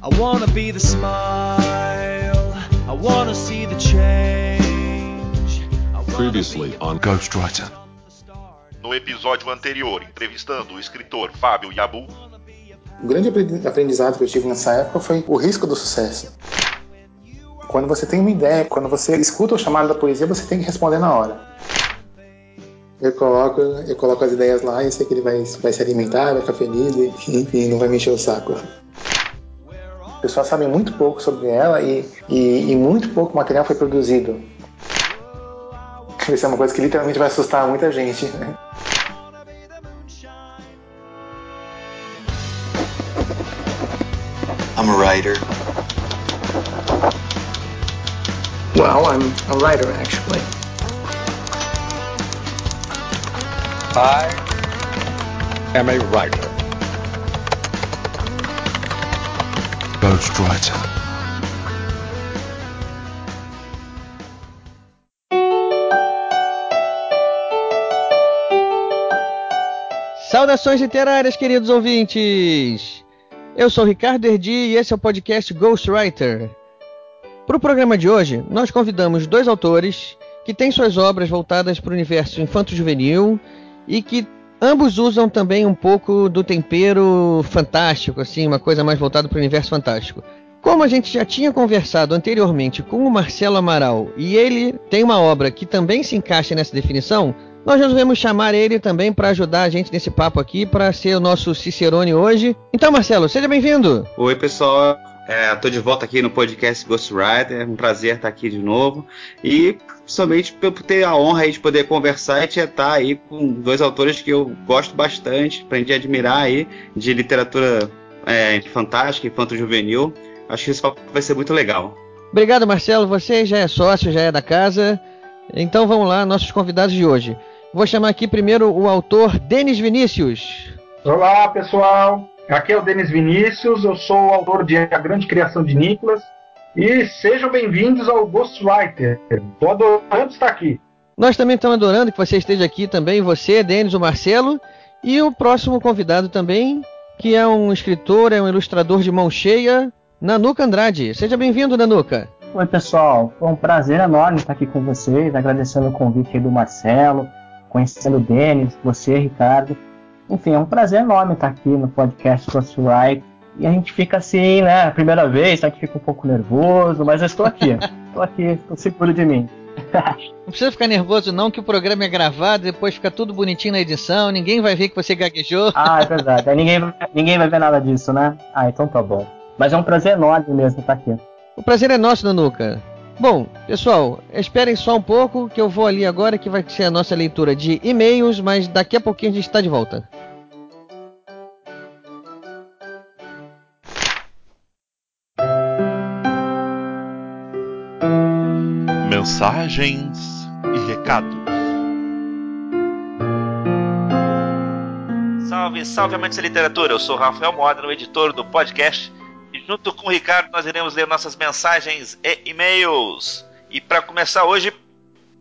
I wanna be the smile. I wanna see the change. Previously on Ghostwriter. No episódio anterior, entrevistando o escritor Fábio Yabu. O grande aprendizado que eu tive nessa época foi o risco do sucesso. Quando você tem uma ideia, quando você escuta o chamado da poesia, você tem que responder na hora. Eu coloco, eu coloco as ideias lá e sei que ele vai, vai se alimentar, vai ficar feliz e, e não vai me encher o saco. As pessoas sabem muito pouco sobre ela e, e, e muito pouco material foi produzido. Isso é uma coisa que literalmente vai assustar muita gente. Né? I'm a writer. Well, I'm a writer actually. I am a writer. Ghostwriter. Saudações literárias, queridos ouvintes! Eu sou Ricardo Erdi e esse é o podcast Ghostwriter. Para o programa de hoje, nós convidamos dois autores que têm suas obras voltadas para o universo infanto-juvenil e que ambos usam também um pouco do tempero fantástico, assim, uma coisa mais voltada para o universo fantástico. Como a gente já tinha conversado anteriormente com o Marcelo Amaral e ele tem uma obra que também se encaixa nessa definição, nós resolvemos chamar ele também para ajudar a gente nesse papo aqui, para ser o nosso Cicerone hoje. Então, Marcelo, seja bem-vindo. Oi, pessoal. Estou de volta aqui no podcast Ghostwriter. É um prazer estar aqui de novo. E principalmente por ter a honra aí de poder conversar e estar aí com dois autores que eu gosto bastante, aprendi a admirar aí, de literatura é, fantástica, infanto-juvenil. Acho que isso vai ser muito legal. Obrigado, Marcelo. Você já é sócio, já é da casa. Então vamos lá, nossos convidados de hoje. Vou chamar aqui primeiro o autor Denis Vinícius. Olá, pessoal. Aqui é o Denis Vinícius, eu sou o autor de A Grande Criação de Nicolas. E sejam bem-vindos ao Ghostwriter. Estou adorando estar aqui. Nós também estamos adorando que você esteja aqui também, você, Denis, o Marcelo. E o próximo convidado também, que é um escritor, é um ilustrador de mão cheia, Nanuca Andrade. Seja bem-vindo, Nanuca. Oi, pessoal. Foi um prazer enorme estar aqui com vocês, agradecendo o convite do Marcelo, conhecendo o Denis, você, Ricardo. Enfim, é um prazer enorme estar aqui no podcast Ghostwriter. E a gente fica assim, né? A primeira vez, a gente fica um pouco nervoso, mas eu estou aqui. estou aqui, estou seguro de mim. não precisa ficar nervoso, não, que o programa é gravado, depois fica tudo bonitinho na edição, ninguém vai ver que você gaguejou. ah, é verdade. Aí ninguém, ninguém vai ver nada disso, né? Ah, então tá bom. Mas é um prazer enorme mesmo estar aqui. O prazer é nosso, Nanuca. Bom, pessoal, esperem só um pouco que eu vou ali agora que vai ser a nossa leitura de e-mails, mas daqui a pouquinho a gente está de volta. Mensagens e recados. Salve, salve amantes da literatura. Eu sou Rafael Moda, o editor do podcast e junto com o Ricardo nós iremos ler nossas mensagens e e-mails. E para começar hoje,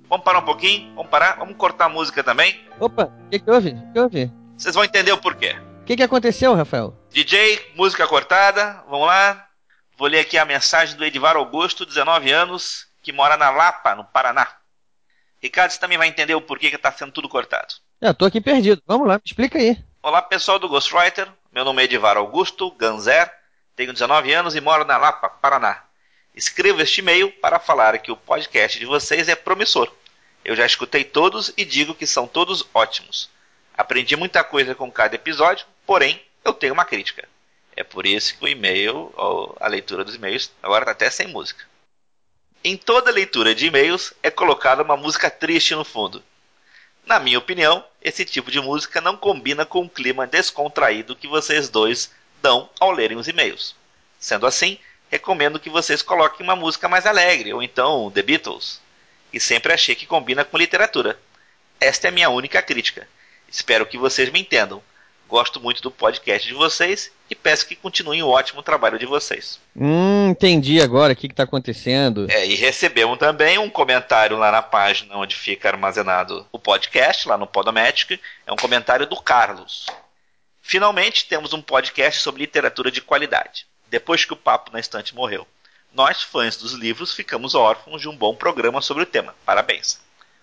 vamos parar um pouquinho, vamos parar, vamos cortar a música também. Opa, o que, que houve? O que houve? Vocês vão entender o porquê. O que, que aconteceu, Rafael? DJ, música cortada, vamos lá. Vou ler aqui a mensagem do Edivar Augusto, 19 anos, que mora na Lapa, no Paraná. Ricardo, você também vai entender o porquê que está sendo tudo cortado. Eu tô aqui perdido. Vamos lá, me explica aí. Olá, pessoal do Ghostwriter. Meu nome é Edivar Augusto Ganzer, tenho 19 anos e moro na Lapa, Paraná. Escrevo este e-mail para falar que o podcast de vocês é promissor. Eu já escutei todos e digo que são todos ótimos. Aprendi muita coisa com cada episódio, porém eu tenho uma crítica. É por isso que o e-mail, ou a leitura dos e-mails, agora está até sem música. Em toda leitura de e-mails é colocada uma música triste no fundo. Na minha opinião, esse tipo de música não combina com o clima descontraído que vocês dois dão ao lerem os e-mails. Sendo assim, recomendo que vocês coloquem uma música mais alegre, ou então The Beatles. E sempre achei que combina com literatura. Esta é a minha única crítica. Espero que vocês me entendam. Gosto muito do podcast de vocês e peço que continuem o ótimo trabalho de vocês. Hum, entendi agora o que está acontecendo. É, e recebemos também um comentário lá na página onde fica armazenado o podcast, lá no Podomatic. É um comentário do Carlos. Finalmente temos um podcast sobre literatura de qualidade. depois que o Papo na Estante morreu. Nós, fãs dos livros, ficamos órfãos de um bom programa sobre o tema. Parabéns.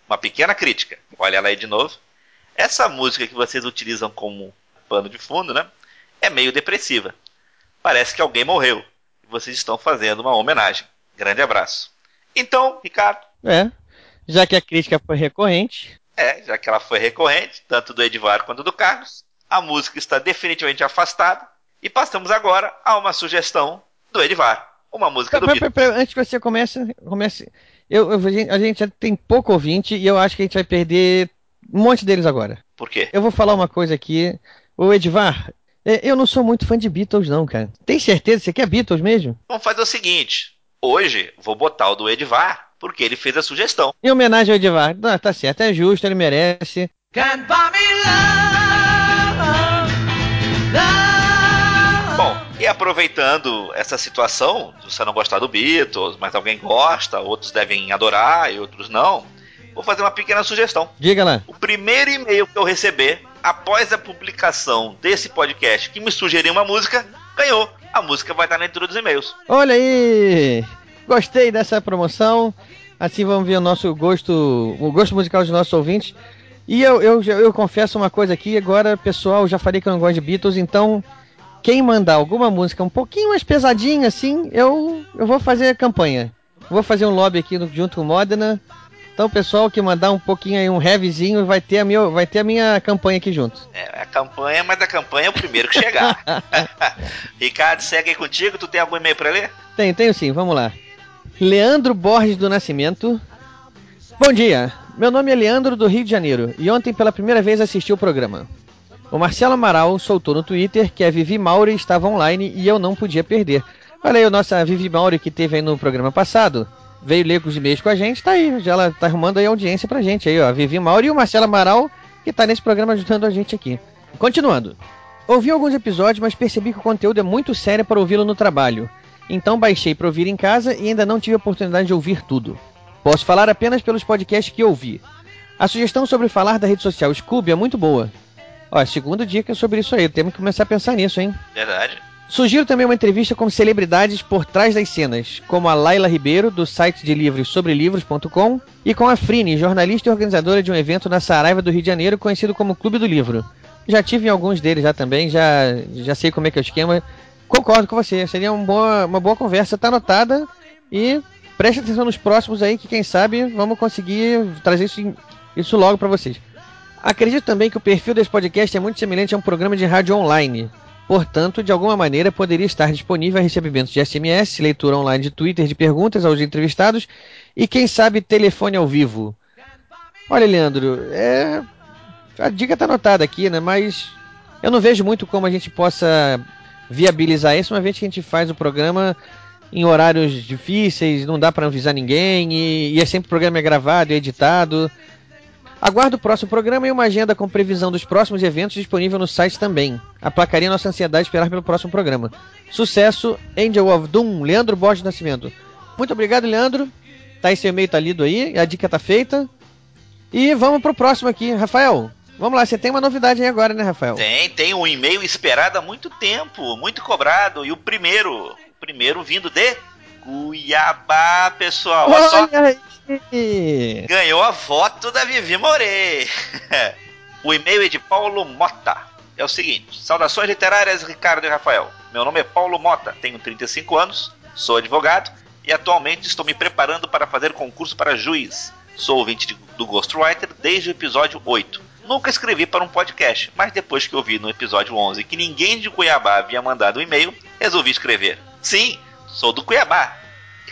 Uma pequena crítica. Olha ela aí de novo. Essa música que vocês utilizam como pano de fundo, né? É meio depressiva. Parece que alguém morreu. E vocês estão fazendo uma homenagem. Grande abraço. Então, Ricardo. É. Já que a crítica foi recorrente. É, já que ela foi recorrente, tanto do Edvar quanto do Carlos, a música está definitivamente afastada. E passamos agora a uma sugestão do Edvar. Uma música do Beatles. Antes que você comece, comece eu, eu, a gente já tem pouco ouvinte e eu acho que a gente vai perder um monte deles agora. Por quê? Eu vou falar uma coisa aqui. Ô Edvar, eu não sou muito fã de Beatles, não, cara. Tem certeza? Você quer Beatles mesmo? Vamos fazer o seguinte: hoje vou botar o do Edvar, porque ele fez a sugestão. Em homenagem ao Edvar. Ah, tá certo, é justo, ele merece. Can't buy me love, love. Bom, e aproveitando essa situação, você não gostar do Beatles, mas alguém gosta, outros devem adorar e outros não, vou fazer uma pequena sugestão. Diga lá. O primeiro e-mail que eu receber após a publicação desse podcast que me sugeriu uma música, ganhou. A música vai estar na leitura dos e-mails. Olha aí! Gostei dessa promoção. Assim vamos ver o nosso gosto, o gosto musical dos nossos ouvintes. E eu, eu, eu confesso uma coisa aqui, agora, pessoal, já falei que eu não gosto de Beatles, então quem mandar alguma música um pouquinho mais pesadinha assim, eu, eu vou fazer campanha. Vou fazer um lobby aqui no, junto com o Modena então, pessoal que mandar um pouquinho aí, um heavyzinho, vai ter a minha, vai ter a minha campanha aqui junto. É, a campanha, mas a campanha é o primeiro que chegar. Ricardo, segue aí contigo. Tu tem algum e-mail para ler? Tenho, tenho sim. Vamos lá. Leandro Borges do Nascimento. Bom dia. Meu nome é Leandro do Rio de Janeiro e ontem pela primeira vez assisti o programa. O Marcelo Amaral soltou no Twitter que a Vivi Mauri estava online e eu não podia perder. Olha aí a nossa Vivi Mauri que teve aí no programa passado veio ler os e-mails com a gente, tá aí. Já ela tá arrumando aí audiência pra gente aí, ó. A Vivi Mauro e o Marcelo Amaral, que tá nesse programa ajudando a gente aqui. Continuando. Ouvi alguns episódios, mas percebi que o conteúdo é muito sério para ouvi-lo no trabalho. Então baixei para ouvir em casa e ainda não tive a oportunidade de ouvir tudo. Posso falar apenas pelos podcasts que ouvi. A sugestão sobre falar da rede social Scooby é muito boa. Ó, segunda dica sobre isso aí. Temos que começar a pensar nisso, hein? Verdade. Sugiro também uma entrevista com celebridades por trás das cenas, como a Laila Ribeiro, do site de livros sobrelivros.com, e com a Frine, jornalista e organizadora de um evento na Saraiva do Rio de Janeiro, conhecido como Clube do Livro. Já tive em alguns deles já também, já, já sei como é que é o esquema. Concordo com você, seria uma boa, uma boa conversa, tá anotada e preste atenção nos próximos aí, que quem sabe vamos conseguir trazer isso, isso logo para vocês. Acredito também que o perfil desse podcast é muito semelhante a um programa de rádio online. Portanto, de alguma maneira poderia estar disponível a recebimento de SMS, leitura online de Twitter de perguntas aos entrevistados e quem sabe telefone ao vivo. Olha, Leandro, é... a dica está anotada aqui, né? Mas eu não vejo muito como a gente possa viabilizar isso, uma vez que a gente faz o programa em horários difíceis, não dá para avisar ninguém e, e é sempre o programa é gravado e editado. Aguardo o próximo programa e uma agenda com previsão dos próximos eventos disponível no site também. Aplacaria nossa ansiedade de esperar pelo próximo programa. Sucesso, Angel of Doom, Leandro Borges Nascimento. Muito obrigado, Leandro. Tá esse e-mail tá lido aí, a dica tá feita. E vamos pro próximo aqui, Rafael. Vamos lá, você tem uma novidade aí agora, né, Rafael? Tem, tem um e-mail esperado há muito tempo, muito cobrado. E o primeiro, o primeiro vindo de Cuiabá, pessoal. Olha, Olha só. Aí. Ganhou a foto da Vivi More. o e-mail é de Paulo Mota. É o seguinte: Saudações literárias, Ricardo e Rafael. Meu nome é Paulo Mota, tenho 35 anos, sou advogado e atualmente estou me preparando para fazer concurso para juiz. Sou ouvinte de, do Ghostwriter desde o episódio 8. Nunca escrevi para um podcast, mas depois que eu vi no episódio 11 que ninguém de Cuiabá havia mandado um e-mail, resolvi escrever. Sim, sou do Cuiabá,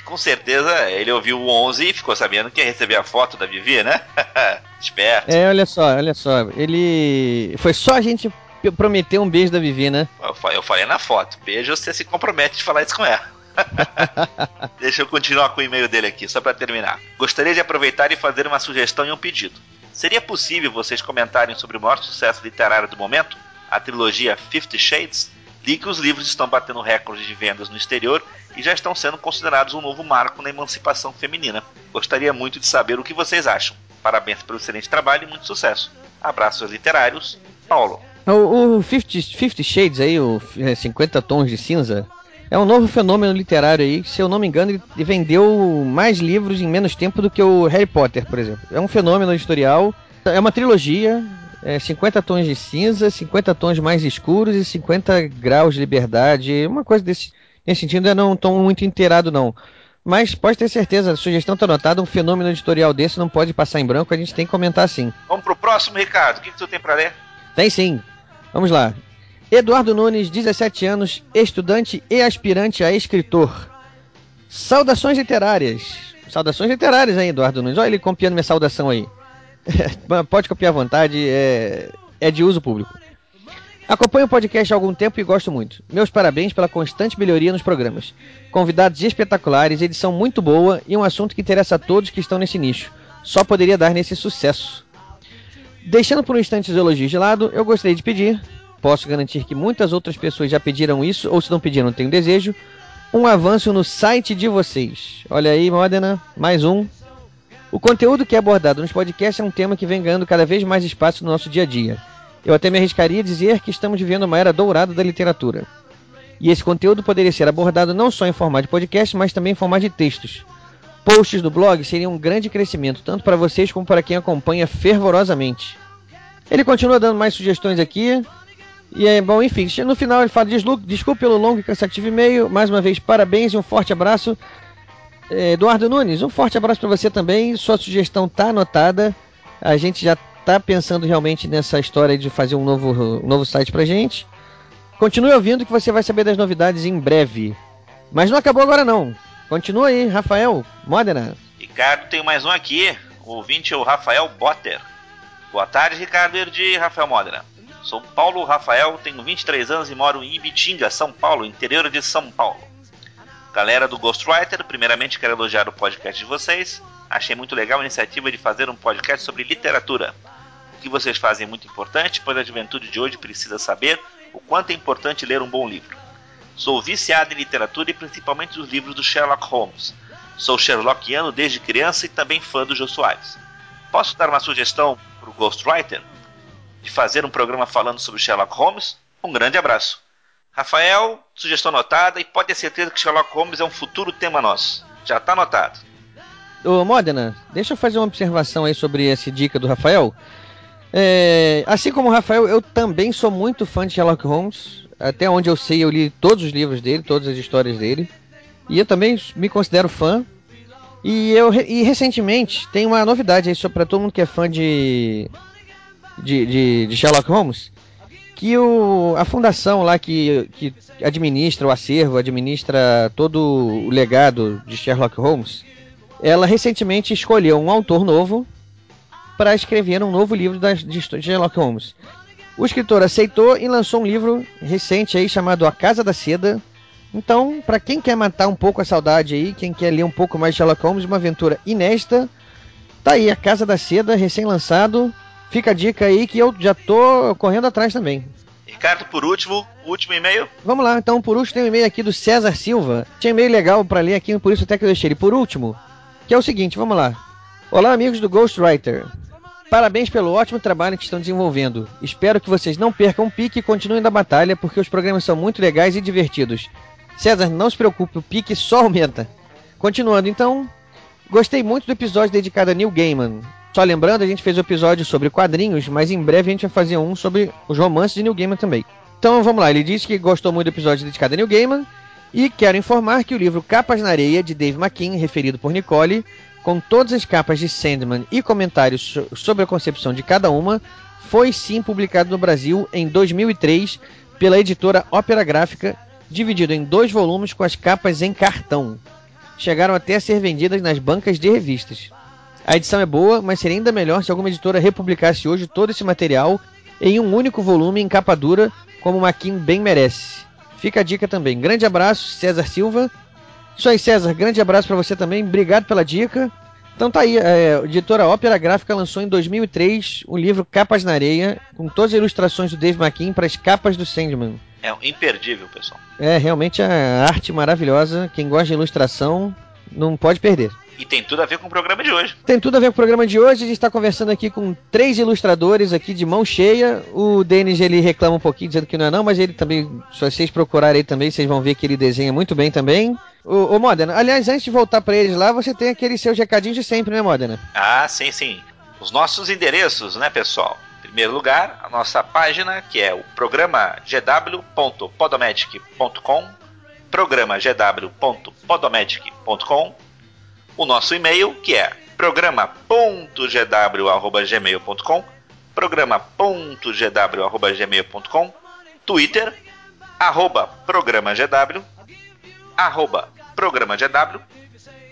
com certeza ele ouviu o 11 e ficou sabendo que ia receber a foto da Vivi, né? Esperto. É, olha só, olha só. Ele. Foi só a gente prometer um beijo da Vivi, né? Eu falei na foto. Beijo, você se compromete de falar isso com ela. Deixa eu continuar com o e-mail dele aqui, só para terminar. Gostaria de aproveitar e fazer uma sugestão e um pedido. Seria possível vocês comentarem sobre o maior sucesso literário do momento, a trilogia Fifty Shades? Li que os livros estão batendo recordes de vendas no exterior e já estão sendo considerados um novo marco na emancipação feminina. Gostaria muito de saber o que vocês acham. Parabéns pelo excelente trabalho e muito sucesso. Abraços literários, Paulo. O, o 50, 50 Shades aí, o 50 é, tons de cinza, É um novo fenômeno literário aí, se eu não me engano, ele vendeu mais livros em menos tempo do que o Harry Potter, por exemplo. É um fenômeno editorial, é uma trilogia, é 50 tons de cinza, 50 tons mais escuros e 50 graus de liberdade, uma coisa desse, nesse sentido, eu não estou muito inteirado não. Mas pode ter certeza, a sugestão está anotada, um fenômeno editorial desse não pode passar em branco, a gente tem que comentar sim. Vamos pro próximo, Ricardo. O que, que tu tem para ler? Tem sim. Vamos lá. Eduardo Nunes, 17 anos, estudante e aspirante a escritor. Saudações literárias. Saudações literárias, hein, Eduardo Nunes? Olha ele copiando minha saudação aí. Pode copiar à vontade, é, é de uso público. Acompanho o podcast há algum tempo e gosto muito. Meus parabéns pela constante melhoria nos programas. Convidados espetaculares, edição muito boa e um assunto que interessa a todos que estão nesse nicho. Só poderia dar nesse sucesso. Deixando por um instante os elogios de lado, eu gostaria de pedir, posso garantir que muitas outras pessoas já pediram isso, ou se não pediram, tenho desejo, um avanço no site de vocês. Olha aí, Modena, mais um. O conteúdo que é abordado nos podcasts é um tema que vem ganhando cada vez mais espaço no nosso dia a dia. Eu até me arriscaria a dizer que estamos vivendo uma era dourada da literatura. E esse conteúdo poderia ser abordado não só em formato de podcast, mas também em formato de textos. Posts do blog seriam um grande crescimento, tanto para vocês como para quem acompanha fervorosamente. Ele continua dando mais sugestões aqui, e é bom, enfim, no final ele fala: desculpe pelo longo e cansativo e-mail. Mais uma vez, parabéns e um forte abraço. Eduardo Nunes, um forte abraço para você também. Sua sugestão está anotada. A gente já está pensando realmente nessa história de fazer um novo, um novo site pra gente. Continue ouvindo que você vai saber das novidades em breve. Mas não acabou agora não. Continua aí, Rafael Modena. Ricardo, tem mais um aqui. O ouvinte é o Rafael Botter. Boa tarde, Ricardo Erdi Rafael Modena. Sou Paulo Rafael, tenho 23 anos e moro em Ibitinga, São Paulo, interior de São Paulo. Galera do Ghostwriter, primeiramente quero elogiar o podcast de vocês. Achei muito legal a iniciativa de fazer um podcast sobre literatura. O que vocês fazem é muito importante, pois a juventude de hoje precisa saber o quanto é importante ler um bom livro. Sou viciado em literatura e principalmente os livros do Sherlock Holmes. Sou Sherlockiano desde criança e também fã do Jô Soares. Posso dar uma sugestão para o Ghostwriter? de fazer um programa falando sobre Sherlock Holmes, um grande abraço. Rafael, sugestão anotada e pode ter certeza que Sherlock Holmes é um futuro tema nosso. Já está anotado. Ô Modena, deixa eu fazer uma observação aí sobre essa dica do Rafael. É, assim como o Rafael, eu também sou muito fã de Sherlock Holmes. Até onde eu sei, eu li todos os livros dele, todas as histórias dele. E eu também me considero fã. E eu e recentemente tem uma novidade aí para todo mundo que é fã de de, de, de Sherlock Holmes, que o, a fundação lá que, que administra o acervo, administra todo o legado de Sherlock Holmes, ela recentemente escolheu um autor novo para escrever um novo livro das, de Sherlock Holmes. O escritor aceitou e lançou um livro recente aí chamado A Casa da Seda. Então, para quem quer matar um pouco a saudade aí, quem quer ler um pouco mais de Sherlock Holmes, uma aventura inédita, tá aí A Casa da Seda, recém-lançado, Fica a dica aí que eu já tô correndo atrás também. Ricardo, por último, último e-mail. Vamos lá, então por último tem um e-mail aqui do César Silva. Tinha um e-mail legal para ler aqui, por isso até que eu deixei ele por último. Que é o seguinte, vamos lá. Olá, amigos do Ghostwriter. Parabéns pelo ótimo trabalho que estão desenvolvendo. Espero que vocês não percam o pique e continuem da batalha, porque os programas são muito legais e divertidos. César, não se preocupe, o pique só aumenta. Continuando, então, gostei muito do episódio dedicado a Neil Gaiman. Só lembrando, a gente fez um episódio sobre quadrinhos, mas em breve a gente vai fazer um sobre os romances de Neil Gaiman também. Então vamos lá, ele disse que gostou muito do episódio dedicado a Neil Gaiman e quero informar que o livro Capas na Areia, de Dave McKean, referido por Nicole, com todas as capas de Sandman e comentários sobre a concepção de cada uma, foi sim publicado no Brasil em 2003 pela editora Ópera Gráfica, dividido em dois volumes com as capas em cartão. Chegaram até a ser vendidas nas bancas de revistas. A edição é boa, mas seria ainda melhor se alguma editora republicasse hoje todo esse material em um único volume em capa dura, como o Maquin bem merece. Fica a dica também. Grande abraço, César Silva. Isso aí, César. Grande abraço para você também. Obrigado pela dica. Então tá aí, é, a editora Ópera Gráfica lançou em 2003 o livro Capas na Areia, com todas as ilustrações do Dave McKean para as capas do Sandman. É um imperdível, pessoal. É, realmente a arte maravilhosa. Quem gosta de ilustração não pode perder. E tem tudo a ver com o programa de hoje. Tem tudo a ver com o programa de hoje. A gente está conversando aqui com três ilustradores aqui de mão cheia. O Denis ele reclama um pouquinho dizendo que não é não, mas ele também, se vocês procurarem aí também, vocês vão ver que ele desenha muito bem também. O, o Modena, aliás, antes de voltar para eles lá, você tem aqueles seus recadinhos de sempre, né, Modena? Ah, sim, sim. Os nossos endereços, né, pessoal? Em primeiro lugar, a nossa página, que é o programa gw.podomatic.com, programa gw.podomatic.com, o nosso e-mail, que é programa.gw@gmail.com, programa.gw@gmail.com, Twitter arroba programa GW, arroba programa GW.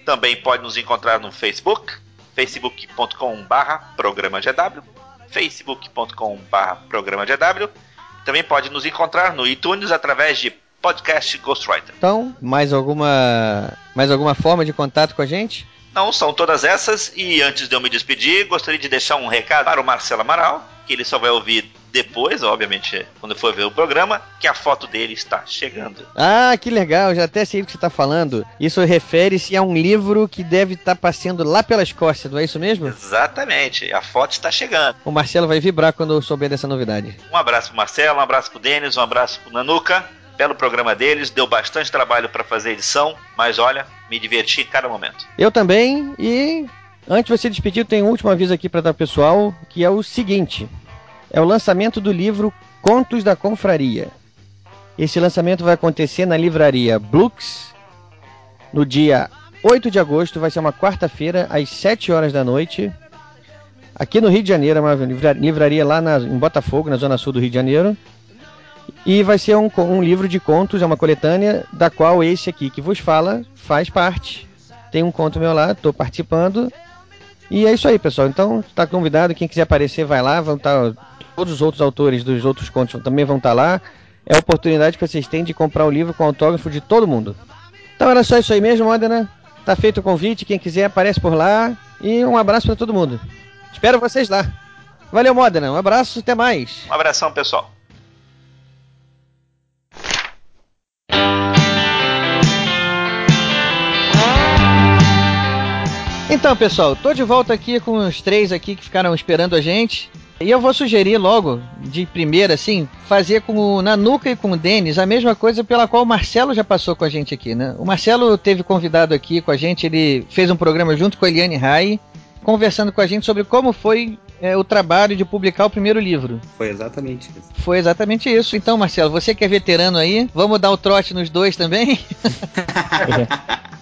Também pode nos encontrar no Facebook, facebook.com barra programa GW, facebook.com barra programa GW. Também pode nos encontrar no iTunes através de podcast Ghostwriter. Então, mais alguma mais alguma forma de contato com a gente? Não, são todas essas. E antes de eu me despedir, gostaria de deixar um recado para o Marcelo Amaral, que ele só vai ouvir depois, obviamente, quando for ver o programa, que a foto dele está chegando. Ah, que legal, já até sei o que você está falando. Isso refere-se a um livro que deve estar tá passeando lá pela Escócia, não é isso mesmo? Exatamente, a foto está chegando. O Marcelo vai vibrar quando eu souber dessa novidade. Um abraço pro Marcelo, um abraço pro Denis, um abraço pro Nanuca belo programa deles, deu bastante trabalho para fazer a edição, mas olha, me diverti em cada momento. Eu também, e antes de você despedir, tem um último aviso aqui para dar pessoal, que é o seguinte: é o lançamento do livro Contos da Confraria. Esse lançamento vai acontecer na livraria Blux no dia 8 de agosto, vai ser uma quarta-feira, às 7 horas da noite. Aqui no Rio de Janeiro, é uma livraria lá na, em Botafogo, na zona sul do Rio de Janeiro. E vai ser um, um livro de contos, é uma coletânea, da qual esse aqui que vos fala faz parte. Tem um conto meu lá, estou participando. E é isso aí, pessoal. Então, está convidado. Quem quiser aparecer, vai lá. Vão estar tá, todos os outros autores dos outros contos também vão estar tá lá. É a oportunidade que vocês têm de comprar o livro com autógrafo de todo mundo. Então era só isso aí mesmo, Modena. Tá feito o convite. Quem quiser aparece por lá. E um abraço para todo mundo. Espero vocês lá. Valeu, Modena. Um abraço, até mais. Um abração, pessoal. Então, pessoal, tô de volta aqui com os três aqui que ficaram esperando a gente. E eu vou sugerir logo, de primeira, assim, fazer com o Nanuca e com o Denis a mesma coisa pela qual o Marcelo já passou com a gente aqui, né? O Marcelo teve convidado aqui com a gente, ele fez um programa junto com a Eliane Rai, conversando com a gente sobre como foi é, o trabalho de publicar o primeiro livro. Foi exatamente isso. Foi exatamente isso. Então, Marcelo, você que é veterano aí, vamos dar o trote nos dois também?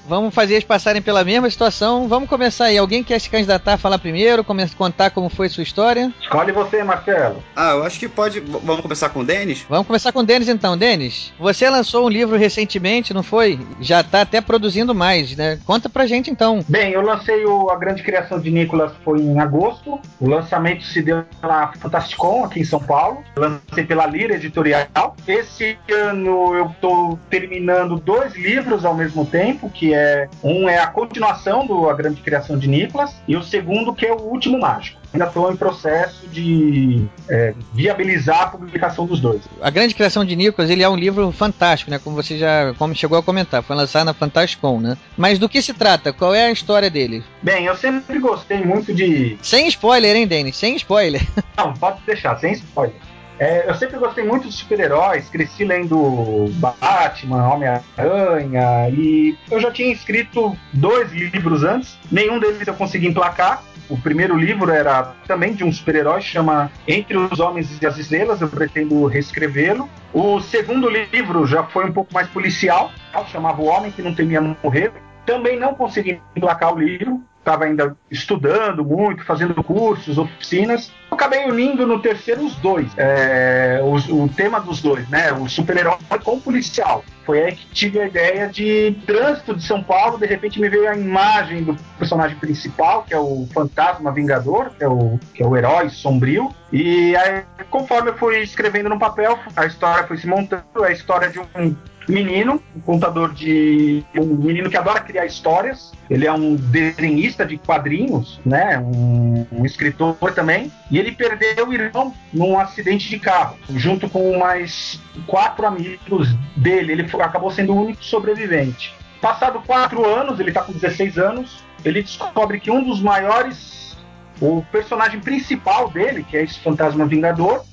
Vamos fazer eles passarem pela mesma situação. Vamos começar aí. Alguém quer se candidatar a falar primeiro, contar como foi sua história? Escolhe você, Marcelo. Ah, eu acho que pode. Vamos começar com o Denis? Vamos começar com o Denis então. Denis, você lançou um livro recentemente, não foi? Já está até produzindo mais, né? Conta pra gente então. Bem, eu lancei o, a grande criação de Nicolas foi em agosto. O lançamento se deu na Fantasticon, aqui em São Paulo. Lancei pela Lira Editorial. Esse ano eu estou terminando dois livros ao mesmo tempo, que é um é a continuação do A Grande Criação de Nicolas e o segundo que é o Último Mágico. Ainda estou em processo de é, viabilizar a publicação dos dois. A Grande Criação de Nicolas ele é um livro fantástico, né? Como você já como chegou a comentar, foi lançado na Fantasticon, né? Mas do que se trata? Qual é a história dele? Bem, eu sempre gostei muito de. Sem spoiler, hein, Sem spoiler. Não, pode deixar, sem spoiler. É, eu sempre gostei muito de super-heróis, cresci lendo Batman, Homem-Aranha, e eu já tinha escrito dois livros antes, nenhum deles eu consegui emplacar. O primeiro livro era também de um super-herói, chama Entre os Homens e as Estrelas, eu pretendo reescrevê-lo. O segundo livro já foi um pouco mais policial, chamava O Homem que Não Temia Morrer. Também não consegui emplacar o livro, estava ainda estudando muito, fazendo cursos, oficinas. Acabei unindo no terceiro os dois, é, o, o, tema dos dois, né? O super-herói com o policial. Foi aí que tive a ideia de trânsito de São Paulo. De repente me veio a imagem do personagem principal, que é o Fantasma Vingador, que é o, que é o herói sombrio. E aí, conforme eu fui escrevendo no papel, a história foi se montando. É a história de um menino, um contador de. um menino que adora criar histórias. Ele é um desenhista de quadrinhos, né? Um, um escritor também. E ele perdeu o irmão num acidente de carro, junto com mais quatro amigos dele. Ele acabou sendo o único sobrevivente. Passado quatro anos, ele está com 16 anos, ele descobre que um dos maiores, o personagem principal dele, que é esse fantasma vingador,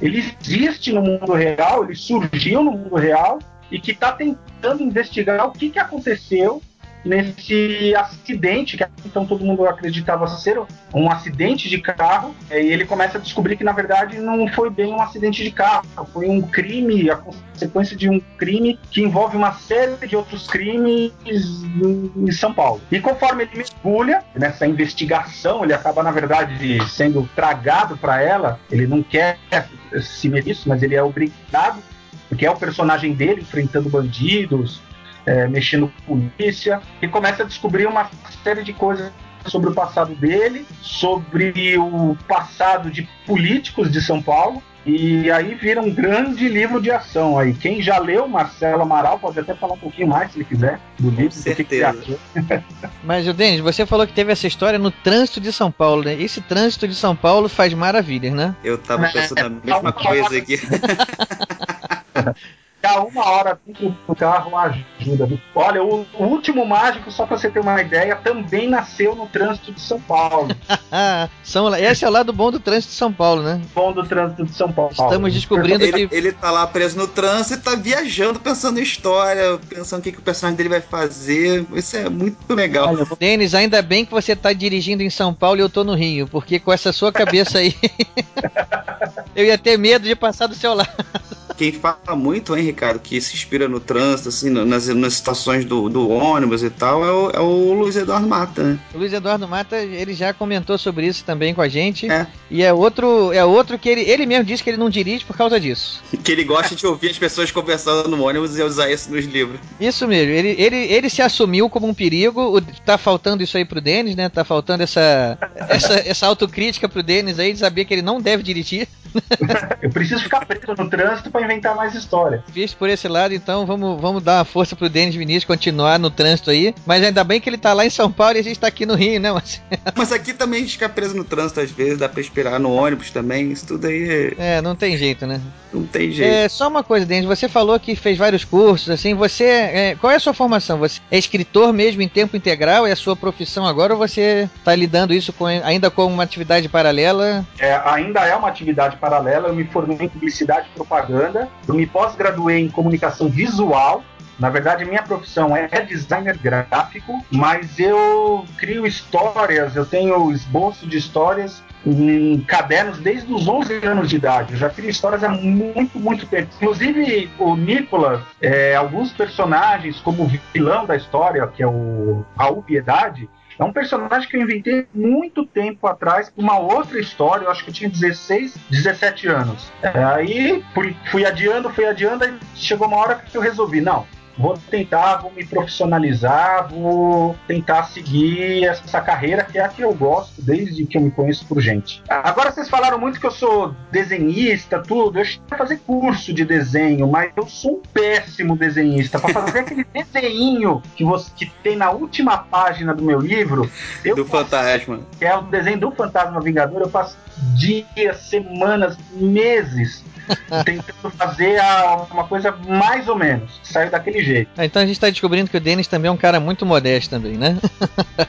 ele existe no mundo real, ele surgiu no mundo real e que está tentando investigar o que, que aconteceu nesse acidente, que então todo mundo acreditava ser um acidente de carro, e ele começa a descobrir que na verdade não foi bem um acidente de carro, foi um crime, a consequência de um crime que envolve uma série de outros crimes em São Paulo. E conforme ele mergulha nessa investigação, ele acaba na verdade sendo tragado para ela, ele não quer se meter isso, mas ele é obrigado porque é o personagem dele enfrentando bandidos, é, mexendo com polícia, e começa a descobrir uma série de coisas sobre o passado dele, sobre o passado de políticos de São Paulo. E aí vira um grande livro de ação aí. Quem já leu Marcelo Amaral pode até falar um pouquinho mais, se ele quiser, do livro. Com certeza. Mas, Denis, você falou que teve essa história no trânsito de São Paulo, né? Esse trânsito de São Paulo faz maravilhas, né? Eu tava pensando a mesma coisa aqui. ficar uma hora dentro do carro ajuda. Olha, o, o, último mágico, só pra você ter uma ideia, também nasceu no trânsito de São Paulo. São, esse é o lado bom do trânsito de São Paulo, né? Bom do trânsito de São Paulo. Estamos descobrindo ele, que. Ele tá lá preso no trânsito e tá viajando, pensando em história, pensando o que, que o personagem dele vai fazer. Isso é muito legal. Olha, Denis, ainda bem que você tá dirigindo em São Paulo e eu tô no Rio, porque com essa sua cabeça aí. eu ia ter medo de passar do seu lado. Quem fala muito, hein, Ricardo, que se inspira no trânsito, assim, nas, nas situações do, do ônibus e tal, é o, é o Luiz Eduardo Mata, né? O Luiz Eduardo Mata, ele já comentou sobre isso também com a gente. É. E é outro, é outro que ele, ele mesmo disse que ele não dirige por causa disso. que ele gosta de ouvir as pessoas conversando no ônibus e usar isso nos livros. Isso mesmo, ele, ele, ele se assumiu como um perigo. Tá faltando isso aí pro Denis, né? Tá faltando essa, essa, essa autocrítica pro Denis aí de saber que ele não deve dirigir. Eu preciso ficar preso no trânsito inventar mais história. Visto por esse lado, então vamos, vamos dar uma força pro Denis Vinícius continuar no trânsito aí. Mas ainda bem que ele tá lá em São Paulo e a gente tá aqui no Rio, né, Marcelo? Mas aqui também a gente fica preso no trânsito às vezes, dá pra esperar no ônibus também, isso tudo aí. É, não tem jeito, né? Não tem jeito. É, só uma coisa, Denis, você falou que fez vários cursos, assim, você. É, qual é a sua formação? Você é escritor mesmo em tempo integral? É a sua profissão agora ou você tá lidando isso com, ainda como uma atividade paralela? É, ainda é uma atividade paralela, eu me formei em publicidade e propaganda, eu me pós-graduei em comunicação visual. Na verdade, minha profissão é designer gráfico, mas eu crio histórias, eu tenho esboço de histórias em cadernos desde os 11 anos de idade. Eu já crio histórias há muito, muito tempo. Inclusive, o Nicolas, é, alguns personagens, como o vilão da história, que é o Raul Piedade, é um personagem que eu inventei muito tempo atrás uma outra história. Eu acho que eu tinha 16, 17 anos. É, aí fui, fui adiando, fui adiando, e chegou uma hora que eu resolvi: não, vou tentar, vou me profissionalizar, vou tentar seguir essa carreira que é a que eu gosto desde que eu me conheço por gente. Agora vocês falaram muito que eu sou desenhista, tudo. Eu cheguei a fazer curso de desenho, mas eu sou um péssimo desenhista. Para fazer aquele desenho que você que tem na última página do meu livro, do Fantasma, que é o desenho do Fantasma Vingador, eu passo dias, semanas, meses tentando fazer a, uma coisa mais ou menos. Saiu daquele jeito. Ah, então a gente está descobrindo que o Denis também é um cara muito modesto também, né?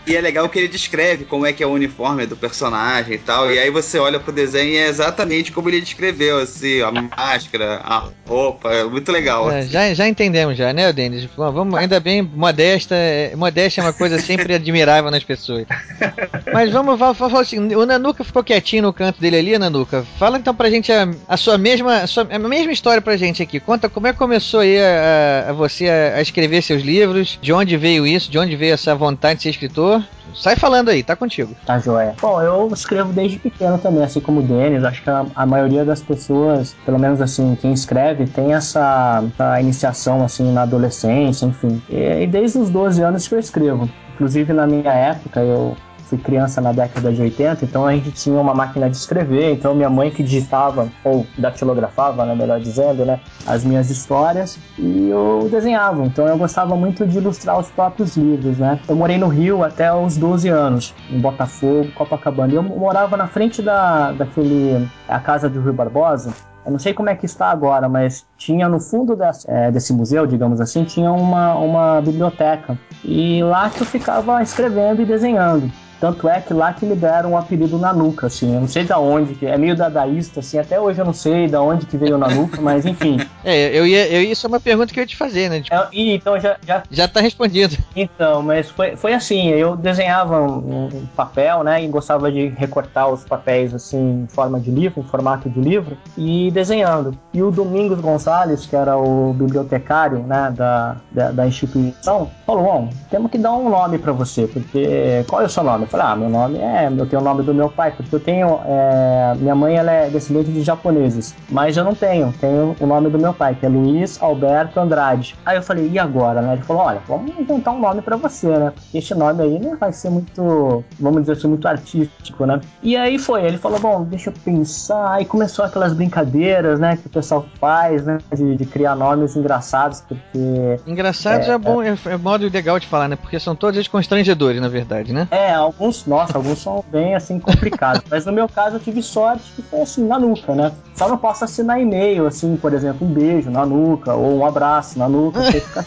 e é legal que ele descreve como é que é o uniforme do personagem e tal. E aí você olha pro desenho e é exatamente como ele descreveu, assim, a máscara, a roupa. É muito legal. É, já, já entendemos já, né, Denis? Vamos, ainda bem, modesta. Modéstia é uma coisa sempre admirável nas pessoas. Mas vamos falar assim, o Nanuca ficou quietinho no canto dele ali, Nanuca. Fala então pra gente a, a sua mesma a, sua, a mesma história pra gente aqui. Conta como é que começou aí a, a você a, escrever seus livros, de onde veio isso, de onde veio essa vontade de ser escritor. Sai falando aí, tá contigo. Tá joia. Bom, eu escrevo desde pequeno também, assim como o Denis. Acho que a, a maioria das pessoas, pelo menos assim, quem escreve, tem essa, essa iniciação assim na adolescência, enfim. E, e desde os 12 anos que eu escrevo. Inclusive na minha época, eu fui criança na década de 80, então a gente tinha uma máquina de escrever, então minha mãe que digitava, ou datilografava, né, melhor dizendo, né, as minhas histórias, e eu desenhava, então eu gostava muito de ilustrar os próprios livros, né. Eu morei no Rio até os 12 anos, em Botafogo, Copacabana, e eu morava na frente da, daquele, a casa do Rio Barbosa, Eu não sei como é que está agora, mas tinha no fundo desse, é, desse museu, digamos assim, tinha uma, uma biblioteca. E lá que eu ficava escrevendo e desenhando. Tanto é que lá que me deram um apelido Nanuca, assim, eu não sei da onde, que é meio dadaísta, assim, até hoje eu não sei da onde que veio o Nanuca, mas enfim. É, eu ia, eu, isso é uma pergunta que eu ia te fazer, né? Tipo, É, e, então já, já, já tá respondido. Então, mas foi, foi assim, eu desenhava um, um papel, né, e gostava de recortar os papéis assim em forma de livro, em formato de livro, e desenhando. E o Domingos Gonçalves, que era o bibliotecário, né, da, da, da instituição, falou, bom, temos que dar um nome para você, porque qual é o seu nome? Eu falei, ah, meu nome é, eu tenho o nome do meu pai, porque eu tenho, é, minha mãe ela é descendente de japoneses, mas eu não tenho, tenho o nome do meu pai, que é Luiz Alberto Andrade. Aí eu falei, e agora, né? Ele falou, olha, vamos inventar um nome para você, né? Porque esse nome aí não vai ser muito, vamos dizer assim, muito artístico, né? E aí foi, ele falou, bom, deixa eu pensar, aí começou aquelas brincadeiras, né, que o pessoal faz, né, de, de criar nomes engraçados, porque... Engraçado É, é, bom, é, é modo legal de falar, né? Porque são todos eles constrangedores, na verdade, né? É, alguns, nossa, alguns são bem assim complicados. Mas no meu caso eu tive sorte que foi assim, na nuca, né? Só não posso assinar e-mail, assim, por exemplo, um beijo na nuca, ou um abraço na nuca, porque fica.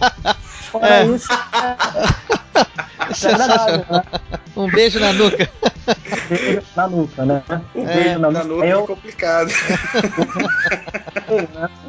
Fora É. isso, é agradável, né? Um beijo na nuca. Beijo na nuca, né? Um É, beijo na na nuca nuca é eu- complicado.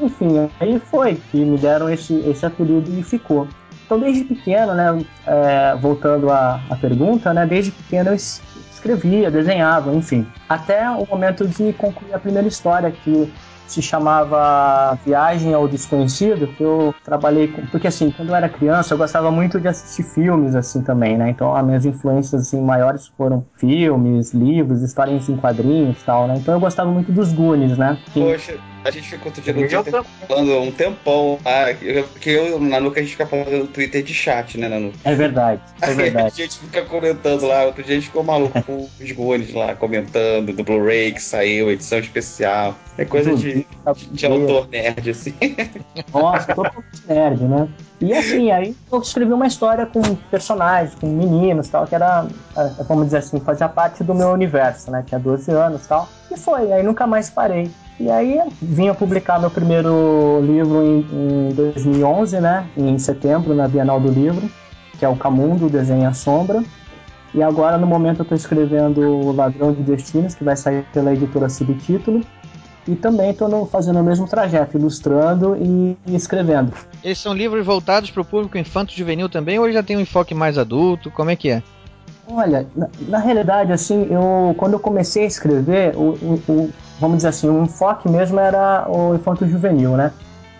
Enfim, aí foi que me deram esse, esse apelido e ficou. Então, desde pequeno, né, é, voltando à, à pergunta, né, desde pequeno eu es- escrevia, desenhava, enfim. Até o momento de concluir a primeira história, que se chamava Viagem ao Desconhecido, que eu trabalhei com... Porque, assim, quando eu era criança, eu gostava muito de assistir filmes, assim, também, né? Então, as minhas influências, assim, maiores foram filmes, livros, histórias em quadrinhos e tal, né? Então, eu gostava muito dos Goonies, né? Poxa, a gente ficou outro dia no Twitter falando um tempão. Ah, eu- porque eu, na nuca, a gente fica falando no Twitter de chat, né, Nanuca? É verdade, é Aí a verdade. gente fica comentando lá, outro dia a gente ficou maluco com os Goonies lá, comentando do Blu-ray que saiu, edição especial. É coisa de, de, de autor nerd, assim. Nossa, totalmente nerd, né? E assim, aí eu escrevi uma história com personagens, com meninos tal, que era, é, vamos dizer assim, fazia parte do meu universo, né? Tinha 12 anos tal. E foi, aí nunca mais parei. E aí vim a publicar meu primeiro livro em, em 2011, né? Em setembro, na Bienal do Livro, que é o Camundo, Desenho à Sombra. E agora, no momento, eu estou escrevendo O Ladrão de Destinos, que vai sair pela editora Subtítulo. E também estou fazendo o mesmo trajeto, ilustrando e, e escrevendo. Eles são livros voltados para o público infanto-juvenil também, ou já tem um enfoque mais adulto? Como é que é? Olha, na, na realidade, assim, eu quando eu comecei a escrever, o, o- o- vamos dizer assim, o enfoque mesmo era o infanto juvenil, né?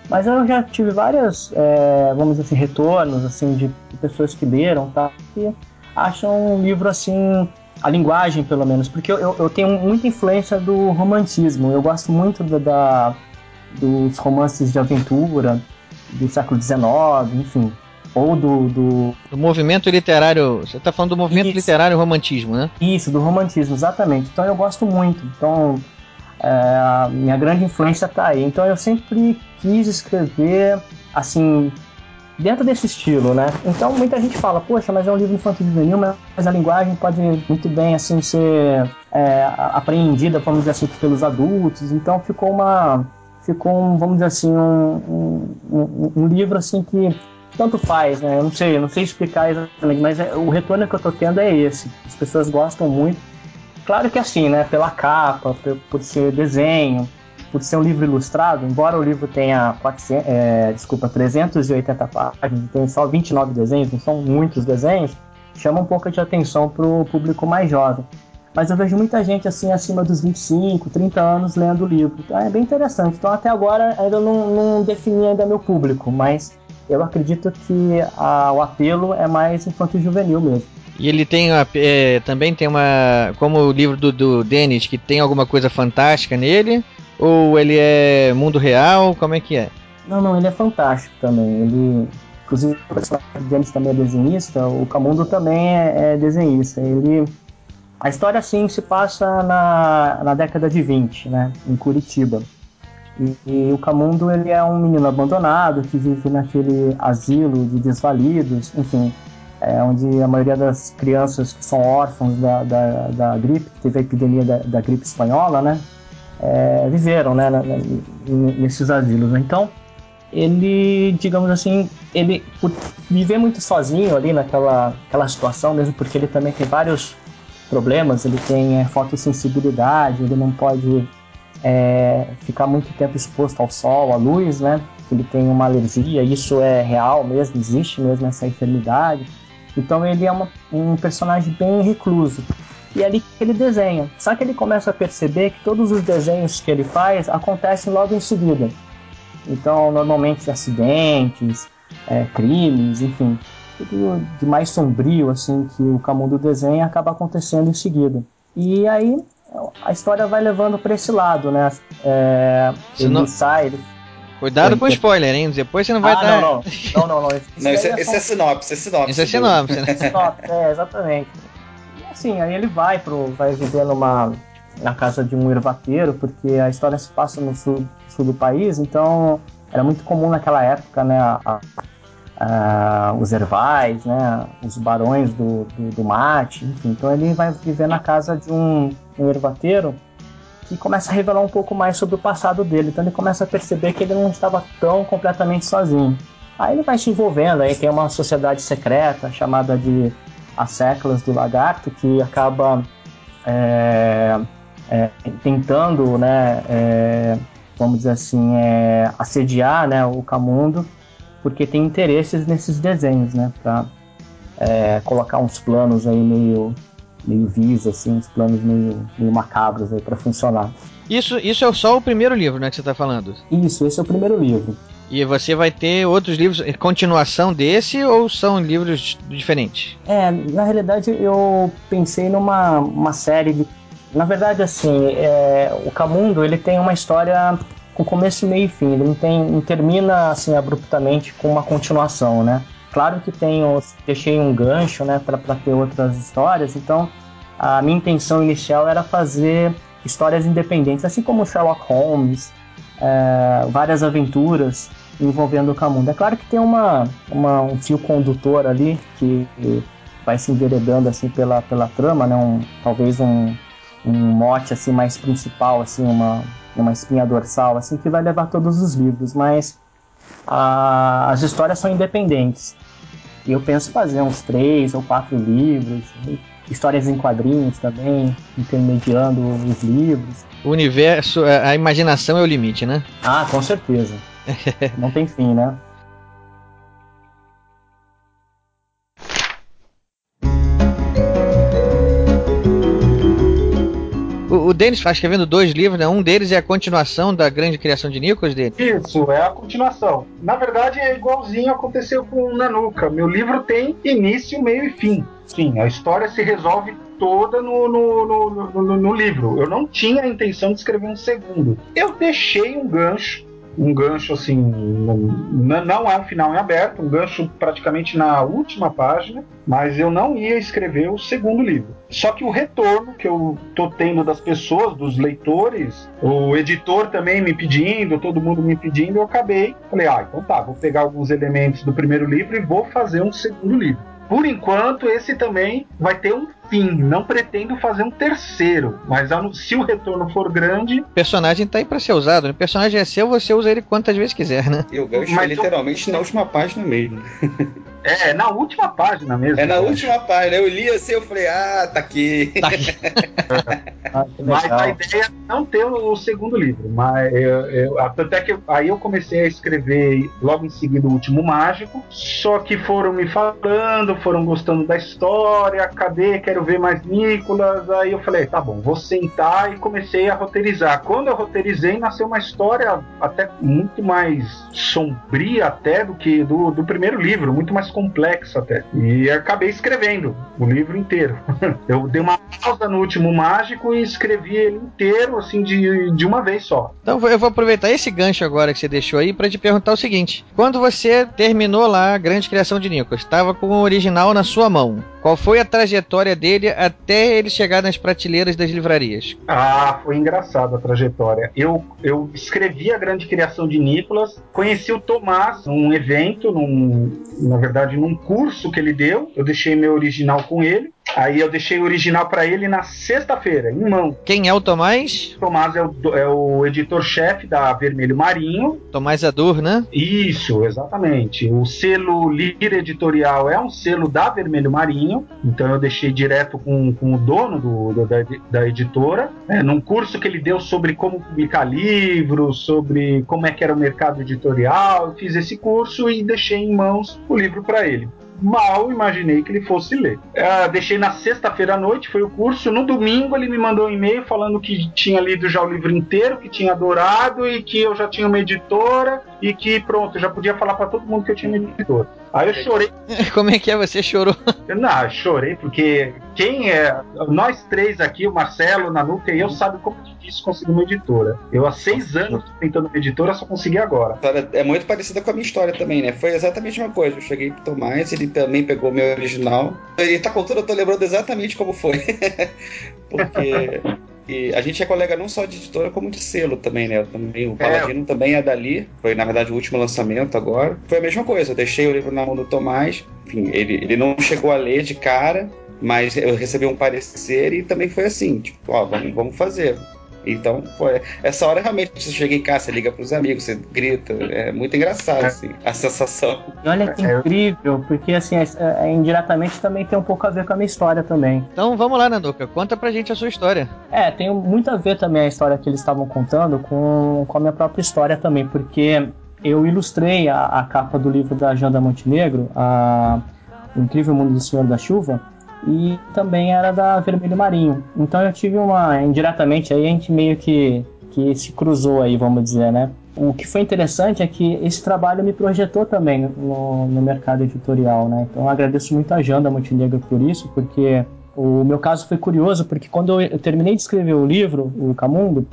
Mas eu já tive vários, é, vamos dizer assim, retornos assim de, pessoas que leram, tá? Que acham um livro assim, a linguagem pelo menos, porque eu, eu, eu tenho muita influência do romantismo. Eu gosto muito da, da- dos romances de aventura do século XIX, enfim, ou do, do Do movimento literário. Você está falando do movimento Isso. literário romantismo, né? Isso, do romantismo, exatamente. Então eu gosto muito. Então é, minha grande influência tá aí. Então eu sempre quis escrever assim dentro desse estilo, né? Então muita gente fala, poxa, mas é um livro infantil juvenil, mas a linguagem pode muito bem assim ser é, apreendida, vamos dizer assim, pelos adultos. Então ficou uma ficou um, vamos dizer assim um, um, um- um livro assim que tanto faz, né? Eu não sei, eu não sei explicar exatamente, mas é- o retorno que eu tô tendo é esse. As pessoas gostam muito. Claro que assim, né? Pela capa, por, por ser desenho, por ser um livro ilustrado, embora o livro tenha 400, é, desculpa, 380 páginas, tem só 29 desenhos, não são muitos desenhos, chama um pouco de atenção pro público mais jovem. Mas eu vejo muita gente assim acima dos 25, 30 anos lendo o livro. Então é bem interessante. Então até agora ainda não, não defini ainda meu público, mas eu acredito que a- o apelo é mais infantil juvenil mesmo. E ele tem uma, é, também tem uma. Como o livro do, do Dennis, que tem alguma coisa fantástica nele? Ou ele é mundo real? Como é que é? Não, não, ele é fantástico também. Ele, inclusive, o personagem James também é desenhista, o Camundo também é, é desenhista. Ele, a história, assim, se passa na, na década de 20, né, em Curitiba. E, e o Camundo, ele é um menino abandonado que vive naquele asilo de desvalidos, enfim, é, onde a maioria das crianças que são órfãos da, da, da gripe, que teve a epidemia da, da gripe espanhola, né, é, viveram né, na- na- nesses asilos. Então, ele, digamos assim, ele por viver muito sozinho ali naquela aquela situação, mesmo porque ele também tem vários problemas, ele tem é, fotossensibilidade, ele não pode é, ficar muito tempo exposto ao sol, à luz, né? Ele tem uma alergia, isso é real mesmo, existe mesmo essa enfermidade. Então ele é uma- um personagem bem recluso. E é ali que ele desenha. Só que ele começa a perceber que todos os desenhos que ele faz acontecem logo em seguida. Então, normalmente acidentes, é, crimes, enfim, tudo de mais sombrio assim que o Camundo desenha acaba acontecendo em seguida. E aí a história vai levando para esse lado, né? É, ele não- sai, ele Cuidado com que- spoiler, hein? Depois você não vai ah, dar. não, não, não, não, não. Isso, Não, isso aí é, isso só- é sinopse, é sinopse. Isso é sinopse, né? Sinopse, é, exatamente. E assim, aí ele vai pro. vai viver numa. na casa de um ervateiro, porque a história se passa no sul, sul do país, então era muito comum naquela época, né? a- a- a- os ervais, né? Os barões do, do, do mate, enfim. Então ele vai viver na casa de um, um ervateiro que começa a revelar um pouco mais sobre o passado dele. Então ele começa a perceber que ele não estava tão completamente sozinho. Aí ele vai se envolvendo, aí tem uma sociedade secreta chamada de As Seclas do Lagarto, que acaba é, é, tentando, né, é, vamos dizer assim, é, assediar né, o Camundo, porque tem interesses nesses desenhos, né, para colocar uns planos aí meio meio vis, assim, uns planos meio, meio macabros aí para funcionar. Isso, isso é só o primeiro livro, né, que você tá falando. Isso, esse é o primeiro livro. E você vai ter outros livros, em continuação desse ou são livros diferentes? É, na realidade eu pensei numa uma série de. Na verdade, assim, é, o Camundo ele tem uma história com começo, meio e fim. Ele não, tem, não termina assim abruptamente com uma continuação, né? Claro que os, deixei um gancho, né, para ter outras histórias. Então, a minha intenção inicial era fazer histórias independentes, assim como Sherlock Holmes, é, várias aventuras envolvendo o Camundo. É claro que tem uma, uma, um fio condutor ali que vai se enveredando assim pela, pela trama, né? Um, talvez um, um mote assim mais principal, assim uma, uma espinha dorsal, assim que vai levar todos os livros. Mas a, as histórias são independentes. E eu penso fazer uns três ou quatro livros, histórias em quadrinhos também, intermediando os livros. O universo, a a imaginação é o limite, né? Ah, com certeza. Não tem fim, né? Denis está escrevendo dois livros, né? Um deles é a continuação da grande criação de Nichols dele. Isso, é a continuação. Na verdade, é igualzinho aconteceu com o Nanuka. Meu livro tem início, meio e fim. Sim, a história se resolve toda no, no, no, no livro. Eu não tinha a intenção de escrever um segundo. Eu deixei um gancho um gancho assim, não, é um final em aberto, um gancho praticamente na última página, mas eu não ia escrever o segundo livro. Só que o retorno que eu tô tendo das pessoas, dos leitores, o editor também me pedindo, todo mundo me pedindo, eu acabei, falei, ah, então tá, vou pegar alguns elementos do primeiro livro e vou fazer um segundo livro. Por enquanto, esse também vai ter um fim. Não pretendo fazer um terceiro, mas se o retorno for grande. O personagem tá aí pra ser usado, né? O personagem é seu, você usa ele quantas vezes quiser, né? E o gancho é literalmente na última página mesmo. É, na última página mesmo. É na última página. Eu li assim, eu falei, ah, tá aqui. Tá aqui. ah, mas a ideia é não ter o segundo livro. Mas eu, eu, tanto é que eu, aí eu comecei a escrever logo em seguida o Último Mágico. Só que foram me falando, foram gostando da história. Cadê? Quero ver mais Nicolas. Aí eu falei, tá bom, vou sentar e comecei a roteirizar. Quando eu roteirizei, nasceu uma história até muito mais sombria até do que do, do primeiro livro, muito mais complexa até. E acabei escrevendo o livro inteiro. eu dei uma pausa no último mágico e escrevi ele inteiro, assim, de, de uma vez só. Então eu vou aproveitar esse gancho agora que você deixou aí para te perguntar o seguinte: quando você terminou lá a grande criação de Nichols, estava com o original na sua mão. Qual foi a trajetória dele até ele chegar nas prateleiras das livrarias? Ah, foi engraçado a trajetória. Eu, eu escrevi a grande criação de Nicolas, conheci o Tomás num evento, num, na verdade, num curso que ele deu. Eu deixei meu original com ele. Aí eu deixei o original para ele na sexta-feira, em mão. Quem é o Tomás? Tomás é o, é o editor-chefe da Vermelho Marinho. Tomás Adur, né? Isso, exatamente. O selo Lira Editorial é um selo da Vermelho Marinho, então eu deixei direto com, com o dono do, do, da, da, editora, é, num curso que ele deu sobre como publicar livros, sobre como é que era o mercado editorial. Eu fiz esse curso e deixei em mãos o livro para ele mal imaginei que ele fosse ler. Uh, deixei na sexta-feira à noite, foi o curso. No domingo ele me mandou um e-mail falando que tinha lido já o livro inteiro, que tinha adorado e que eu já tinha uma editora e que pronto, já podia falar para todo mundo que eu tinha uma editora. Aí eu chorei. Como é que é? Você chorou? Não, chorei porque quem é. Nós três aqui, o Marcelo, o Nanuca e eu, sabe como é difícil conseguir uma editora. Eu há seis anos tentando uma editora, só consegui agora. É muito parecida com a minha história também, né? Foi exatamente uma coisa. Eu cheguei pro Tomás, ele também pegou meu original. Ele tá contando, eu tô lembrando exatamente como foi. porque. E a gente é colega não só de editora, como de selo também, né? Também, o Paladino é. também é dali. Foi, na verdade, o último lançamento agora. Foi a mesma coisa. Eu deixei o livro na mão do Tomás. Enfim, ele, ele não chegou a ler de cara, mas eu recebi um parecer e também foi assim, tipo, ó, vamos, vamos fazer. Então, pô, essa hora realmente você chega em casa, você liga pros amigos, você grita. É muito engraçado, assim, a sensação. E olha que incrível, porque assim, é, é, indiretamente também tem um pouco a ver com a minha história também. Então vamos lá, Nanduca, conta pra gente a sua história. É, tem muito a ver também a história que eles estavam contando com, com a minha própria história também, porque eu ilustrei a, a capa do livro da Janda Montenegro, a, O Incrível Mundo do Senhor da Chuva, e também era da Vermelho Marinho. Então eu tive uma indiretamente aí a gente meio que que se cruzou aí, vamos dizer, né? O que foi interessante é que esse trabalho me projetou também no, no mercado editorial, né? Então eu agradeço muito a Janda Montenegro por isso, porque o meu caso foi curioso, porque quando eu, eu terminei de escrever o livro, o Camundo,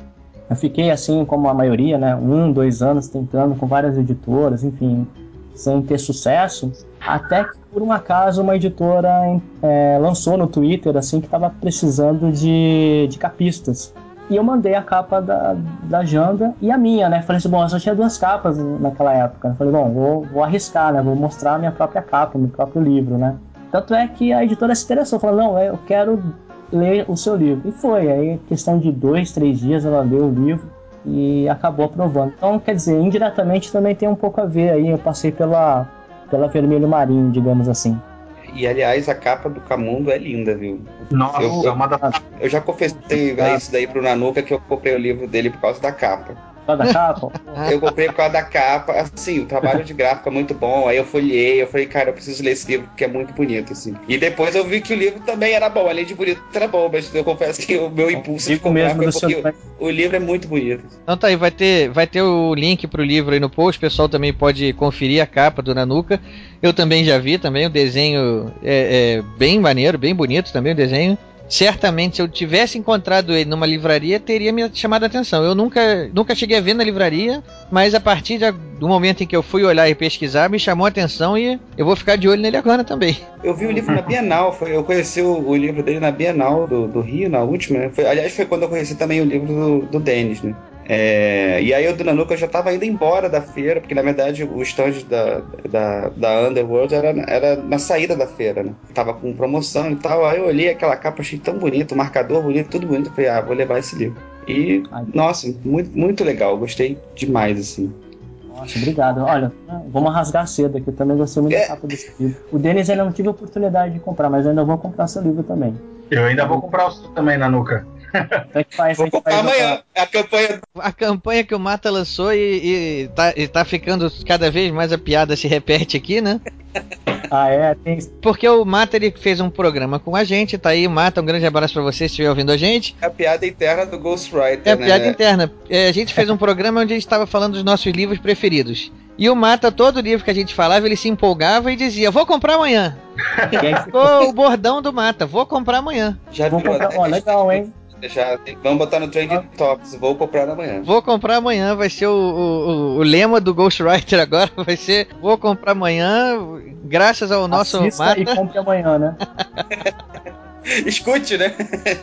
eu fiquei assim como a maioria, né? Um, dois anos tentando com várias editoras, enfim, sem ter sucesso, até que por um acaso uma editora é, lançou no Twitter assim que estava precisando de, de capistas. E eu mandei a capa da, da Janda e a minha, né? Falei assim, bom, eu só tinha duas capas naquela época. Falei, bom, vou, vou arriscar, né? Vou mostrar a minha própria capa, meu próprio livro, né? Tanto é que a editora se interessou, falou, não, eu quero ler o seu livro. E foi, aí questão de dois, três dias ela leu o livro e acabou aprovando. Então, quer dizer, indiretamente também tem um pouco a ver aí, eu passei pela, pela Vermelho Marinho, digamos assim. E aliás, a capa do Camundo é linda, viu? Nossa, eu, é uma da... eu já confessei ah. isso daí pro Nanuca que eu comprei o livro dele por causa da capa causa da capa? eu comprei por causa da capa. Assim, o trabalho de gráfico é muito bom. Aí eu folhei, eu falei, cara, eu preciso ler esse livro porque é muito bonito, assim. E depois eu vi que o livro também era bom, além de bonito, era bom, mas eu confesso que o meu impulso de comprar foi porque seu... o livro é muito bonito. Então tá aí, vai ter, vai ter o link pro livro aí no post, o pessoal também pode conferir a capa do Nanuka. Eu também já vi também, o desenho é, é bem maneiro, bem bonito também o desenho certamente se eu tivesse encontrado ele numa livraria teria me chamado a atenção. Eu nunca, nunca cheguei a ver na livraria, mas a partir de, do momento em que eu fui olhar e pesquisar, me chamou a atenção e eu vou ficar de olho nele agora também. Eu vi o livro na Bienal, foi, eu conheci o, o, livro dele na Bienal do, do Rio, na última. Né? Foi, aliás, foi quando eu conheci também o livro do, do Denis, né? É, e aí o Dunanuka já estava indo embora da feira, porque na verdade o stand da, da, da Underworld era, era na saída da feira, né? Tava com promoção e tal. Aí eu olhei aquela capa, achei tão bonito, o marcador bonito, tudo bonito. Falei, ah, vou levar esse livro. E, nossa, muito, muito legal, gostei demais, assim. Nossa, obrigado. Olha, vamos rasgar cedo aqui. Eu também gostei muito é. da capa desse livro. O Denis ainda não tive a oportunidade de comprar, mas ainda vou comprar seu livro também. Eu ainda vou comprar o seu também, Nanuca. Faz, Vou comprar amanhã. A campanha... a campanha que o Mata lançou e, e, tá, e tá ficando cada vez mais a piada se repete aqui, né? Ah, é? Tem... Porque o Mata ele fez um programa com a gente, tá aí, Mata, um grande abraço pra você se estiver ouvindo a gente. É a piada interna do Ghostwriter. É a né? piada interna. É, a gente fez um programa onde a gente estava falando dos nossos livros preferidos. E o Mata, todo livro que a gente falava, ele se empolgava e dizia: Vou comprar amanhã. Ficou o bordão do Mata, vou comprar amanhã. Já vou comprar. Ó, legal, hein? Já, vamos botar no Trend Tops. Vou comprar amanhã. Vou comprar amanhã. Vai ser o, o, o, lema do Ghostwriter agora. Vai ser: Vou comprar amanhã. Graças ao nosso Assista Mata. E compre amanhã, né? escute, né?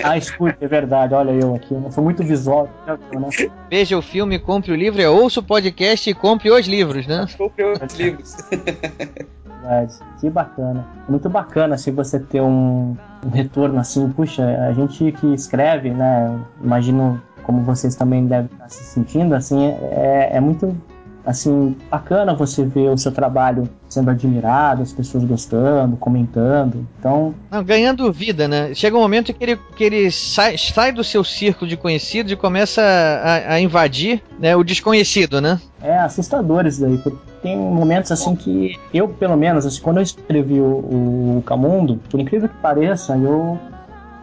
Ah, escute, é verdade. Olha eu aqui. Né? Sou muito visual. Né? Veja o filme, compre o livro. Ouça o podcast e compre os livros, né? Compre os livros. verdade. Que bacana. Muito bacana se você ter um, um retorno assim, puxa, a gente que escreve, né? Imagino como vocês também devem estar se sentindo, assim, é, é muito assim, bacana você ver o seu trabalho sendo admirado, as pessoas gostando, comentando. Então. Não, ganhando vida, né? Chega um momento que ele, que ele sai, sai do seu círculo de conhecidos e começa a, a invadir né, o desconhecido, né? É assustador isso daí, porque tem momentos assim que eu, pelo menos, assim, quando eu escrevi o, o Camundo, por incrível que pareça, eu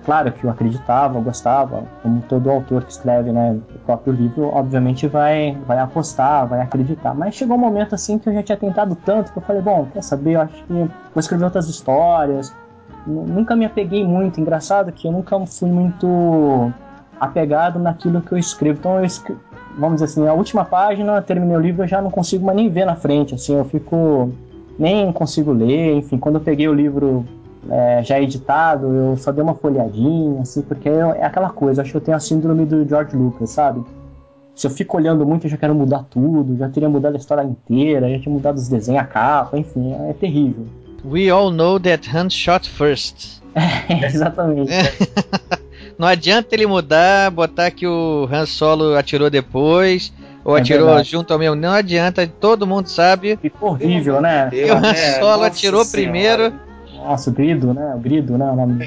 claro que eu acreditava, eu gostava, como todo autor que escreve né, o próprio livro, obviamente vai, vai apostar, vai acreditar. Mas chegou um momento assim que eu já tinha tentado tanto que eu falei, bom, quer saber, eu acho que vou escrever outras histórias. Nunca me apeguei muito, engraçado que eu nunca fui muito apegado naquilo que eu escrevo. Então eu escrevo, vamos dizer assim, a última página, terminei o livro, eu já não consigo mais nem ver na frente, assim, eu fico nem consigo ler, enfim, quando eu peguei o livro é, já editado, eu só dei uma folhadinha, assim, porque é aquela coisa, acho que eu tenho a síndrome do George Lucas, sabe? Se eu fico olhando muito, eu já quero mudar tudo, já teria mudado a história inteira, já tinha mudado os desenhos, a capa, enfim, é terrível. We all know that Han shot first. É, exatamente. Não adianta ele mudar, botar que o Han Solo atirou depois, ou É atirou verdade. junto ao mesmo. Não adianta, todo mundo sabe. Ficou horrível, né? que o Han É, Solo atirou senhora. primeiro. Nossa, o Grido, né? O Grido, né? O nome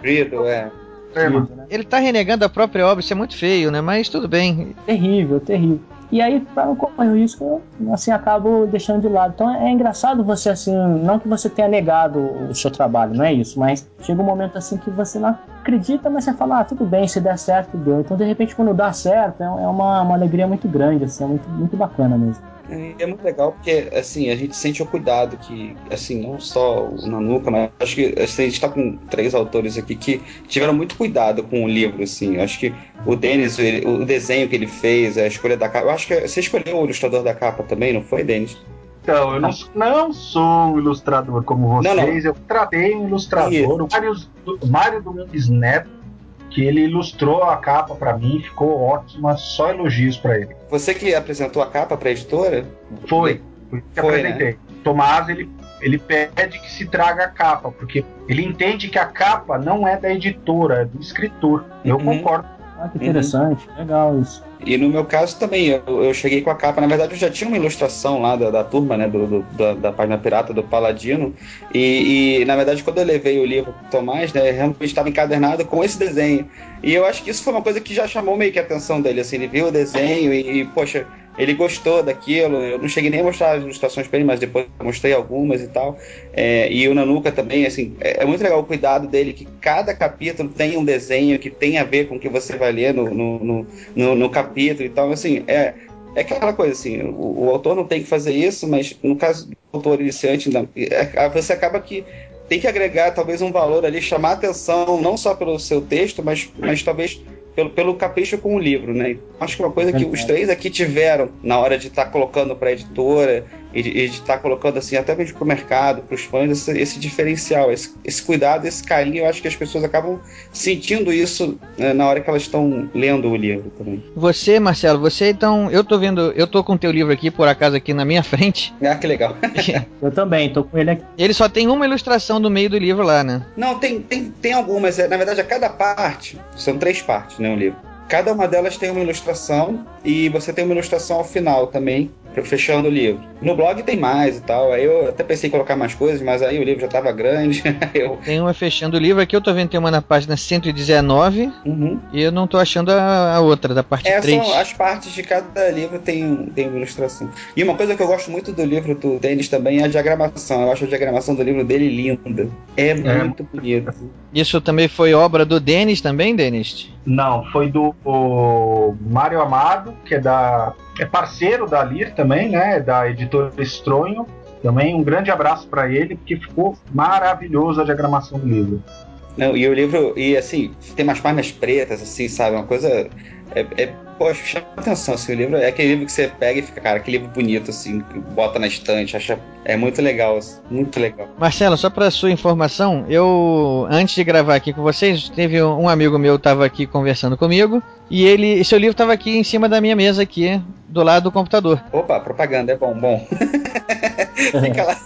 Grido, é. Grido, né? Ele tá renegando a própria obra, isso é muito feio, né? Mas tudo bem. Terrível, terrível. E aí, para não correr o risco, eu assim, acabo deixando de lado. Então é engraçado você, assim, não que você tenha negado o seu trabalho, não é isso, mas chega um momento assim que você não acredita, mas você fala, ah, tudo bem, se der certo, deu. Então, de repente, quando dá certo, é é uma, uma alegria muito grande, assim, é muito, muito bacana mesmo. E É muito legal porque, assim, a gente sente o cuidado que, assim, não só o Nanuka, mas acho que assim, a gente tá com três autores aqui que tiveram muito cuidado com o livro, assim. Acho que o Denis, ele- o desenho que ele fez, a escolha da capa. Eu acho que você escolheu o ilustrador da capa também, não foi, Denis? Então, eu não, não sou um ilustrador como vocês, Não, não. eu tratei um ilustrador, Isso. o Mário, Mário Domingues Neto, que ele ilustrou a capa pra mim, ficou ótima, só elogios pra ele. Você que apresentou a capa pra editora? Foi, foi que Foi, apresentei. Tomás, ele, ele pede que se traga a capa, porque ele entende que a capa não é da editora, é do escritor. Eu Uhum. concordo. Ah, que interessante, legal isso. E no meu caso também, eu, eu cheguei com a capa. Na verdade, eu já tinha uma ilustração lá da, da turma, né? Do, do- da, da página pirata do Paladino. E, e, na verdade, quando eu levei o livro pro Tomás, né? Realmente estava encadernado com esse desenho. E eu acho que isso foi uma coisa que já chamou meio que a atenção dele. Assim, ele viu o desenho e, e, poxa, ele gostou daquilo. Eu não cheguei nem a mostrar as ilustrações para ele, mas depois mostrei algumas e tal. É, e o Nanuka também, assim, é, é muito legal o cuidado dele, que cada capítulo tem um desenho que tem a ver com o que você vai ler no, no, no, no- capítulo. Então, assim, é, é aquela coisa assim, o, o autor não tem que fazer isso, mas no caso do autor iniciante, não, é, você acaba que tem que agregar talvez um valor ali, chamar atenção não só pelo seu texto, mas, mas talvez pelo, pelo capricho com o livro, né? Acho que uma coisa que os três aqui tiveram na hora de estar colocando para editora e de estar colocando assim até mesmo para o mercado, para os fãs, esse, esse diferencial, esse, esse cuidado, esse carinho. Eu acho que as pessoas acabam sentindo isso né, na hora que elas estão lendo o livro também. Você, Marcelo, você então. Eu tô vendo. Eu tô com o teu livro aqui, por acaso, aqui na minha frente. Ah, que legal. Eu também, tô com ele aqui. Ele só tem uma ilustração no meio do livro lá, né? Não, tem, tem, tem algumas. é, Na verdade, a cada parte, são três partes, né, o livro. Cada uma delas tem uma ilustração e você tem uma ilustração ao final também, fechando o livro. No blog tem mais e tal. Aí eu até pensei em colocar mais coisas, mas aí o livro já estava grande. eu... Tem uma fechando o livro aqui, eu tô vendo tem uma na página 119 e eu não tô achando a, a outra, da parte Uhum. É, 3. são as partes de cada livro tem, tem uma ilustração. E uma coisa que eu gosto muito do livro do Denis também é a diagramação. Eu acho a diagramação do livro dele linda. É, muito bonita. Isso também foi obra do Denis também, Denis? Não, foi do Mário Amado, que é da é parceiro da Lir também, né? Da editora Estronho. Também um grande abraço para ele, porque ficou maravilhoso a diagramação do livro. Não, e o livro, e assim, tem umas páginas pretas, assim, sabe? Uma coisa. É, é, poxa, chama atenção, assim, o livro é aquele livro que você pega e fica, cara, que livro bonito, assim, bota na estante, acha. É muito legal, assim, muito legal. Marcelo, só para sua informação, eu antes de gravar aqui com vocês, teve um amigo meu que estava aqui conversando comigo e ele, seu livro estava aqui em cima da minha mesa aqui, do lado do computador. Opa, propaganda é bom, bom. Fica lá.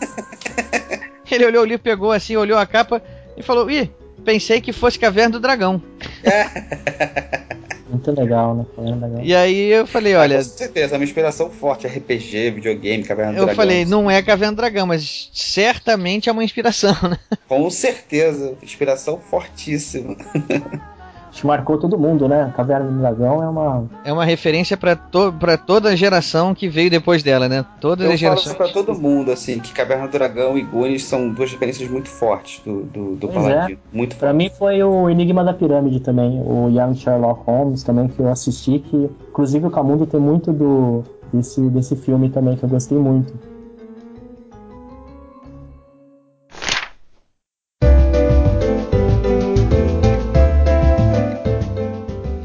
Ele olhou o livro, pegou assim, olhou a capa e falou: Ih, pensei que fosse Caverna do Dragão. Muito legal, né? Foi legal. E aí eu falei: Olha. Com certeza, é uma inspiração forte. RPG, videogame, Caverna do Eu Dragão. falei: Não é Caverna do Dragão, mas certamente é uma inspiração, né? Com certeza, inspiração fortíssima. Acho marcou todo mundo, né? Caverna do Dragão é uma. É uma referência pra, to pra toda a geração que veio depois dela, né? Todas Eu as falo gerações. isso pra todo mundo, assim, que Caverna do Dragão e Goonies são duas referências muito fortes do, do, do Pois é. Paladino. Muito Pra mim foi o Enigma da Pirâmide também, o Young Sherlock Holmes também que eu assisti, que inclusive o Camundo tem muito do desse, desse filme também que eu gostei muito.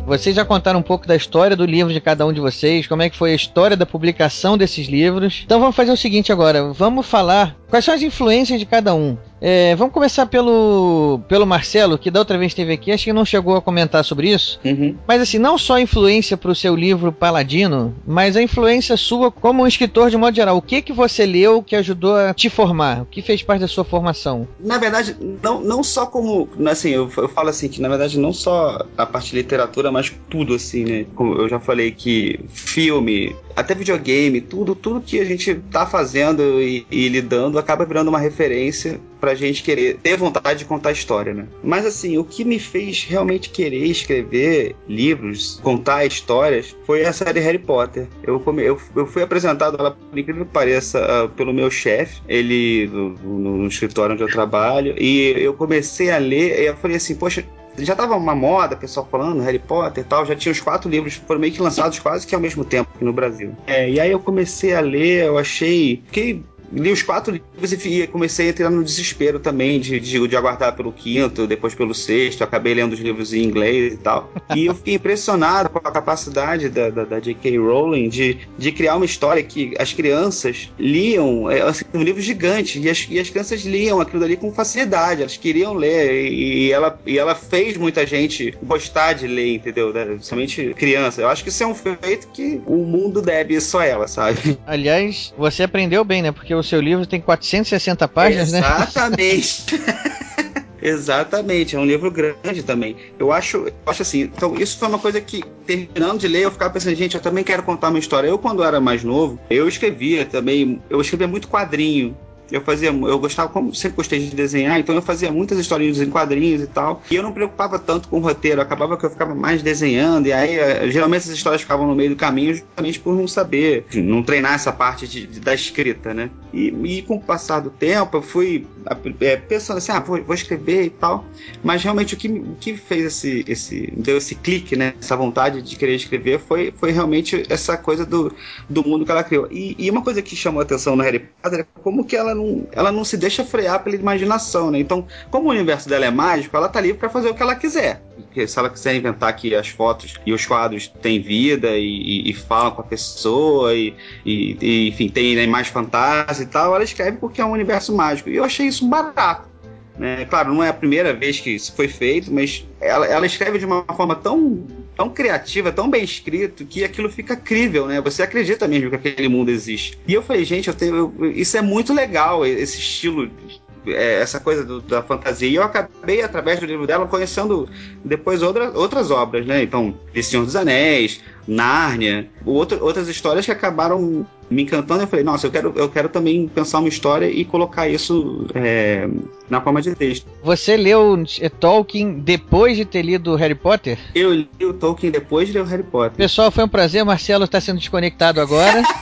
Vocês já contaram um pouco da história do livro de cada um de vocês, como é que foi a história da publicação desses livros. Então vamos fazer o seguinte agora, vamos falar quais são as influências de cada um. É, vamos começar pelo, pelo Marcelo, que da outra vez esteve aqui, acho que não chegou a comentar sobre isso. Uhum. Mas assim, não só a influência para o seu livro Paladino, mas a influência sua como um escritor de modo geral. O que que você leu que ajudou a te formar? O que fez parte da sua formação? Na verdade, não, não só como. Assim, eu, eu falo assim, que na verdade não só a parte de literatura, mas tudo, assim, né? Como eu já falei que filme, até videogame, tudo, tudo que a gente tá fazendo e, e lidando acaba virando uma referência pra gente querer ter vontade de contar história, né? Mas assim, o que me fez realmente querer escrever livros, contar histórias, foi a série Harry Potter. Eu, come, eu, eu fui apresentado, ela, por incrível que pareça, ah, pelo meu chefe, ele no, no- no escritório onde eu trabalho, e eu comecei a ler, e eu falei assim, poxa, já tava uma moda, pessoal falando Harry Potter e tal, já tinha os quatro livros, foram meio que lançados quase que ao mesmo tempo aqui no Brasil. É, e aí eu comecei a ler, eu achei. Fiquei li os quatro livros e comecei a entrar no desespero também de, de, de aguardar pelo quinto, depois pelo sexto. Acabei lendo os livros em inglês e tal. E eu fiquei impressionado com a capacidade da, da, da J.K. Rowling de, de criar uma história que as crianças liam, é, assim, um livro gigante, e as, e as crianças liam aquilo dali com facilidade, elas queriam ler, e, e ela, e ela fez muita gente gostar de ler, entendeu? Né? Principalmente criança. Eu acho que isso é um feito que o mundo deve só ela, sabe? Aliás, você aprendeu bem, né? Porque o seu livro tem 460 páginas, né? Exatamente. Exatamente, é um livro grande também. Eu acho, eu acho assim, então isso foi uma coisa que, terminando de ler, eu ficava pensando, gente, eu também quero contar uma história. Eu, quando era mais novo, eu escrevia também, eu escrevia muito quadrinho. Eu fazia, eu gostava, como sempre gostei de desenhar, então eu fazia muitas historinhas em quadrinhos e tal. E eu não me preocupava tanto com o roteiro, acabava que eu ficava mais desenhando, e aí eh, geralmente essas histórias ficavam no meio do caminho justamente por não saber, não treinar essa parte de- de- da escrita, né? E, e com o passar do tempo, eu fui eh, pensando assim, ah, vou, vou escrever e tal. Mas realmente o que, o que fez esse, esse, deu esse clique, né? Essa vontade de querer escrever foi, foi realmente essa coisa do, do mundo que ela criou. E, e uma coisa que chamou a atenção no Harry Potter é como que ela não, ela não se deixa frear pela imaginação, né? Então, como o universo dela é mágico, ela tá livre para fazer o que ela quiser. Porque se ela quiser inventar que as fotos e os quadros têm vida e, e- e falam com a pessoa e, e- enfim, tem né, mais fantasia e tal, ela escreve porque é um universo mágico. E eu achei isso barato. Né? Claro, não é a primeira vez que isso foi feito, mas ela, ela escreve de uma forma tão, tão criativa, tão bem escrito, que aquilo fica crível, né? Você acredita mesmo que aquele mundo existe. E eu falei, gente, eu tenho, eu- isso é muito legal, esse estilo, é, essa coisa do- da fantasia. E eu acabei, através do livro dela, conhecendo depois outra, outras obras, né? Então, The Senhor dos Anéis, Nárnia, outro- outras histórias que acabaram me encantando. Eu falei, nossa, eu quero, eu quero também pensar uma história e colocar isso é, na forma de texto. Você leu eh, Tolkien depois de ter lido Harry Potter? Eu li o Tolkien depois de ler o Harry Potter. Pessoal, foi um prazer. Marcelo está sendo desconectado agora.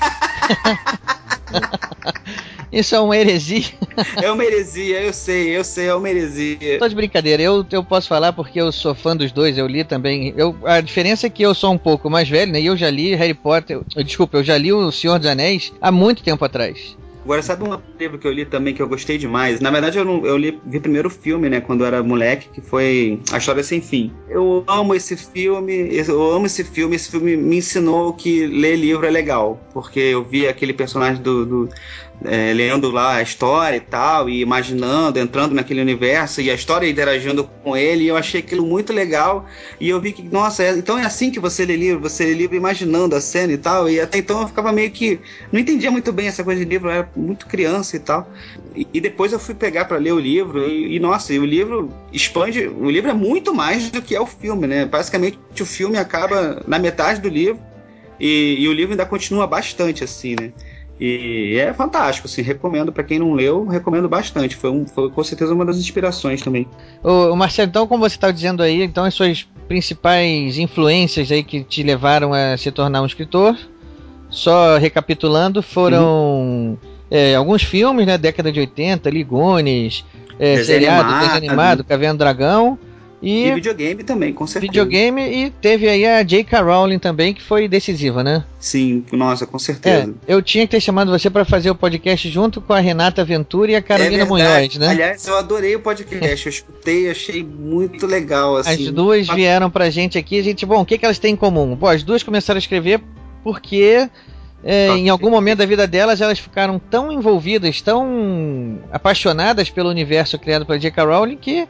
Isso é uma heresia. É uma heresia, eu sei, eu sei, é uma heresia. Tô de brincadeira, eu, eu posso falar porque eu sou fã dos dois, eu li também. Eu, a diferença é que eu sou um pouco mais velho, né? E eu já li Harry Potter. eu- Desculpa, eu já li O Senhor dos Anéis há muito tempo atrás. Agora, sabe um livro que eu li também que eu gostei demais? Na verdade, eu, não, eu li, vi primeiro o filme, né, quando eu era moleque, que foi A História Sem Fim. Eu amo esse filme, eu amo esse filme. Esse filme me ensinou que ler livro é legal, porque eu vi aquele personagem do, do, é, lendo lá a história e tal, e imaginando, entrando naquele universo, e a história interagindo com ele, e eu achei aquilo muito legal, e eu vi que, nossa, é, então é assim que você lê livro, você lê livro imaginando a cena e tal, e até então eu ficava meio que, não entendia muito bem essa coisa de livro, eu era muito criança e tal, e, e depois eu fui pegar para ler o livro, e, e nossa, e o livro expande, o livro é muito mais do que é o filme, né, basicamente o filme acaba na metade do livro, e, e o livro ainda continua bastante assim, né, e é fantástico, assim, recomendo para quem não leu, recomendo bastante. Foi, um, foi com certeza uma das inspirações também. Ô, Marcelo, então, como você estava dizendo aí, então as suas principais influências aí que te levaram a se tornar um escritor, só recapitulando, foram uhum. é, alguns filmes, né, década de 80, Ligones, é, seriado, desenho animado, Caverna do Dragão, e, e, videogame também, com certeza. Videogame e teve aí a J.K. Rowling também, que foi decisiva, né? Sim, nossa, com certeza. É, eu tinha que ter chamado você para fazer o podcast junto com a Renata Ventura e a Carolina é Munhoz, né? Aliás, eu adorei o podcast, eu escutei, achei muito legal. Assim. As duas vieram pra gente aqui, a gente, bom, o que, que elas têm em comum? Bom, as duas começaram a escrever porque é, em algum momento da vida delas, elas ficaram tão envolvidas, tão apaixonadas pelo universo criado pela J.K. Rowling que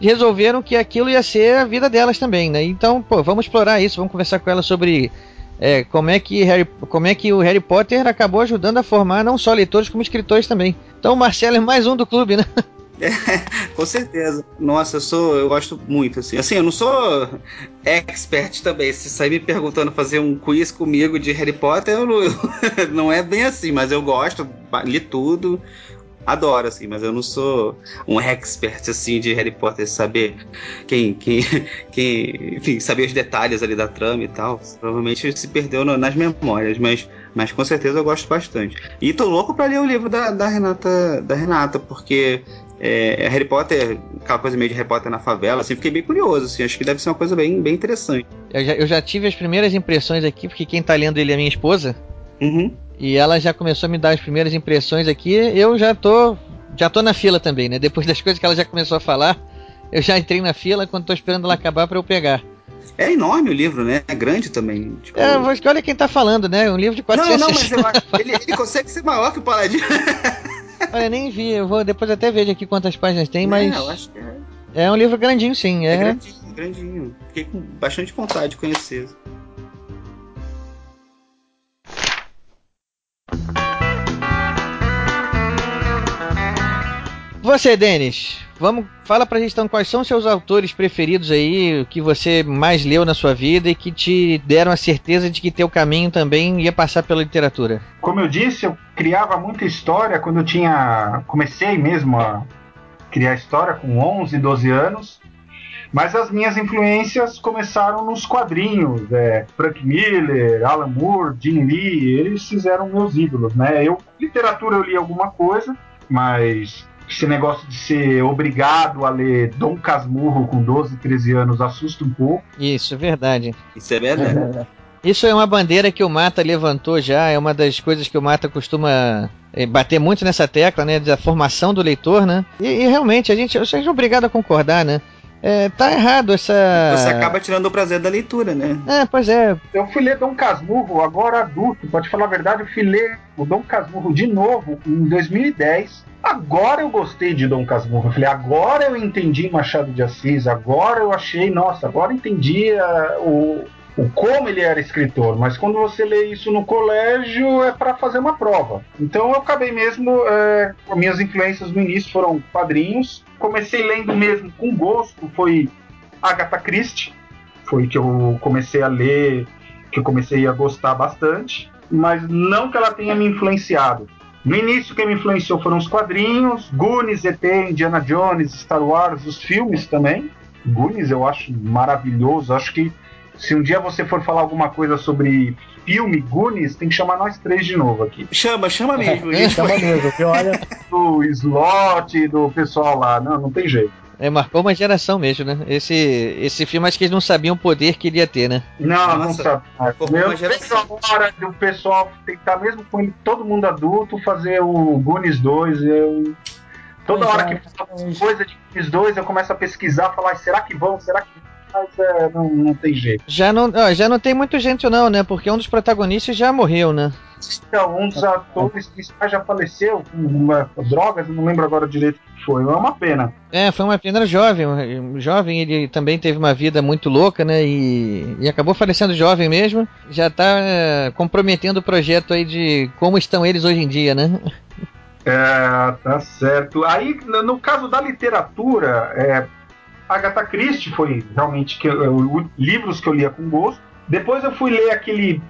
resolveram que aquilo ia ser a vida delas também, né? Então, pô, vamos explorar isso, vamos conversar com elas sobre é, como, é que Harry, como é que o Harry Potter acabou ajudando a formar não só leitores como escritores também. Então o Marcelo é mais um do clube, né? É, com certeza. Nossa, eu sou, eu gosto muito assim. Assim, eu não sou expert também. Se sair me perguntando fazer um quiz comigo de Harry Potter, eu não, não é bem assim, mas eu gosto, li tudo adoro, assim, mas eu não sou um expert, assim, de Harry Potter, saber quem, quem, quem, enfim, saber os detalhes ali da trama e tal. Provavelmente se perdeu no, nas memórias, mas, mas com certeza eu gosto bastante. E tô louco pra ler o livro da, da Renata, da Renata, porque é, Harry Potter, aquela coisa meio de Harry Potter na favela, assim, fiquei bem curioso, assim, acho que deve ser uma coisa bem, bem interessante. Eu já, eu já tive as primeiras impressões aqui, porque quem tá lendo ele é minha esposa. Uhum. E ela já começou a me dar as primeiras impressões aqui. Eu já tô, já tô na fila também, né? Depois das coisas que ela já começou a falar, eu já entrei na fila quando tô esperando ela acabar para eu pegar. É enorme o livro, né? É grande também. Tipo... É, olha quem tá falando, né? Um livro de 400 Não, não, mas eu ele, ele consegue ser maior que o Paladino. olha, nem vi. Eu vou depois até ver aqui quantas páginas tem, mas... É, eu acho que é. É um livro grandinho, sim. É, é grandinho, grandinho. Fiquei com bastante vontade de conhecer. Você, Denis, vamos, fala pra gente então quais são seus autores preferidos aí, o que você mais leu na sua vida e que te deram a certeza de que teu caminho também ia passar pela literatura. Como eu disse, eu criava muita história quando eu tinha. Comecei mesmo a criar história com 11, 12 anos. Mas as minhas influências começaram nos quadrinhos. É, Frank Miller, Alan Moore, Jim Lee, eles fizeram meus ídolos, né? Eu, literatura eu li alguma coisa, mas esse negócio de ser obrigado a ler Dom Casmurro com 12, 13 anos assusta um pouco. Isso, é verdade. Isso é verdade. É. Isso é uma bandeira que o Mata levantou já, é uma das coisas que o Mata costuma é, bater muito nessa tecla, né, da formação do leitor, né? E, e realmente, a gente, a gente é obrigado a concordar, né? É, tá errado essa. Você acaba tirando o prazer da leitura, né? É, pois é. Eu fui ler Dom Casmurro, agora adulto, pode falar a verdade, eu fui ler o Dom Casmurro de novo em 2010 Agora eu gostei de Dom Casmurro. Eu falei, agora eu entendi Machado de Assis, agora eu achei, nossa, agora entendi uh, o, o como ele era escritor, mas quando você lê isso no colégio é para fazer uma prova. Então eu acabei mesmo, é, minhas influências no início foram quadrinhos. Comecei lendo mesmo com gosto, foi Agatha Christie, foi que eu comecei a ler, que eu comecei a gostar bastante, mas não que ela tenha me influenciado. No início, quem me influenciou foram os quadrinhos, Goonies, ET, Indiana Jones, Star Wars, os filmes também. Goonies eu acho maravilhoso. Acho que se um dia você for falar alguma coisa sobre filme Goonies, tem que chamar nós três de novo aqui. Chama, chama mesmo. É, chama mesmo, que olha. do slot, do pessoal lá. Não, não tem jeito. É, marcou uma geração mesmo, né? Esse, esse filme acho que eles não sabiam o poder que ele ia ter, né? Não, Nossa, não sabe. Meu, geração. hora do pessoal tentar, mesmo com ele, todo mundo adulto, fazer o Goonies 2. Eu, toda pois hora é, que fala coisa de Goonies 2, eu começo a pesquisar, falar, será que vão? Será que mas é, não, não tem jeito. Já não, ó, já não tem muito gente não, né? Porque um dos protagonistas já morreu, né? Então, um dos atores que já faleceu com drogas, não lembro agora direito o que foi. É uma pena. É, foi uma pena jovem. um Jovem, ele também teve uma vida muito louca, né? E, e acabou falecendo jovem mesmo. Já tá é, comprometendo o projeto aí de como estão eles hoje em dia, né? É, tá certo. Aí, no, caso da literatura, é, Agatha Christie foi realmente que, eu- livros que eu lia com gosto. Depois eu fui ler aquele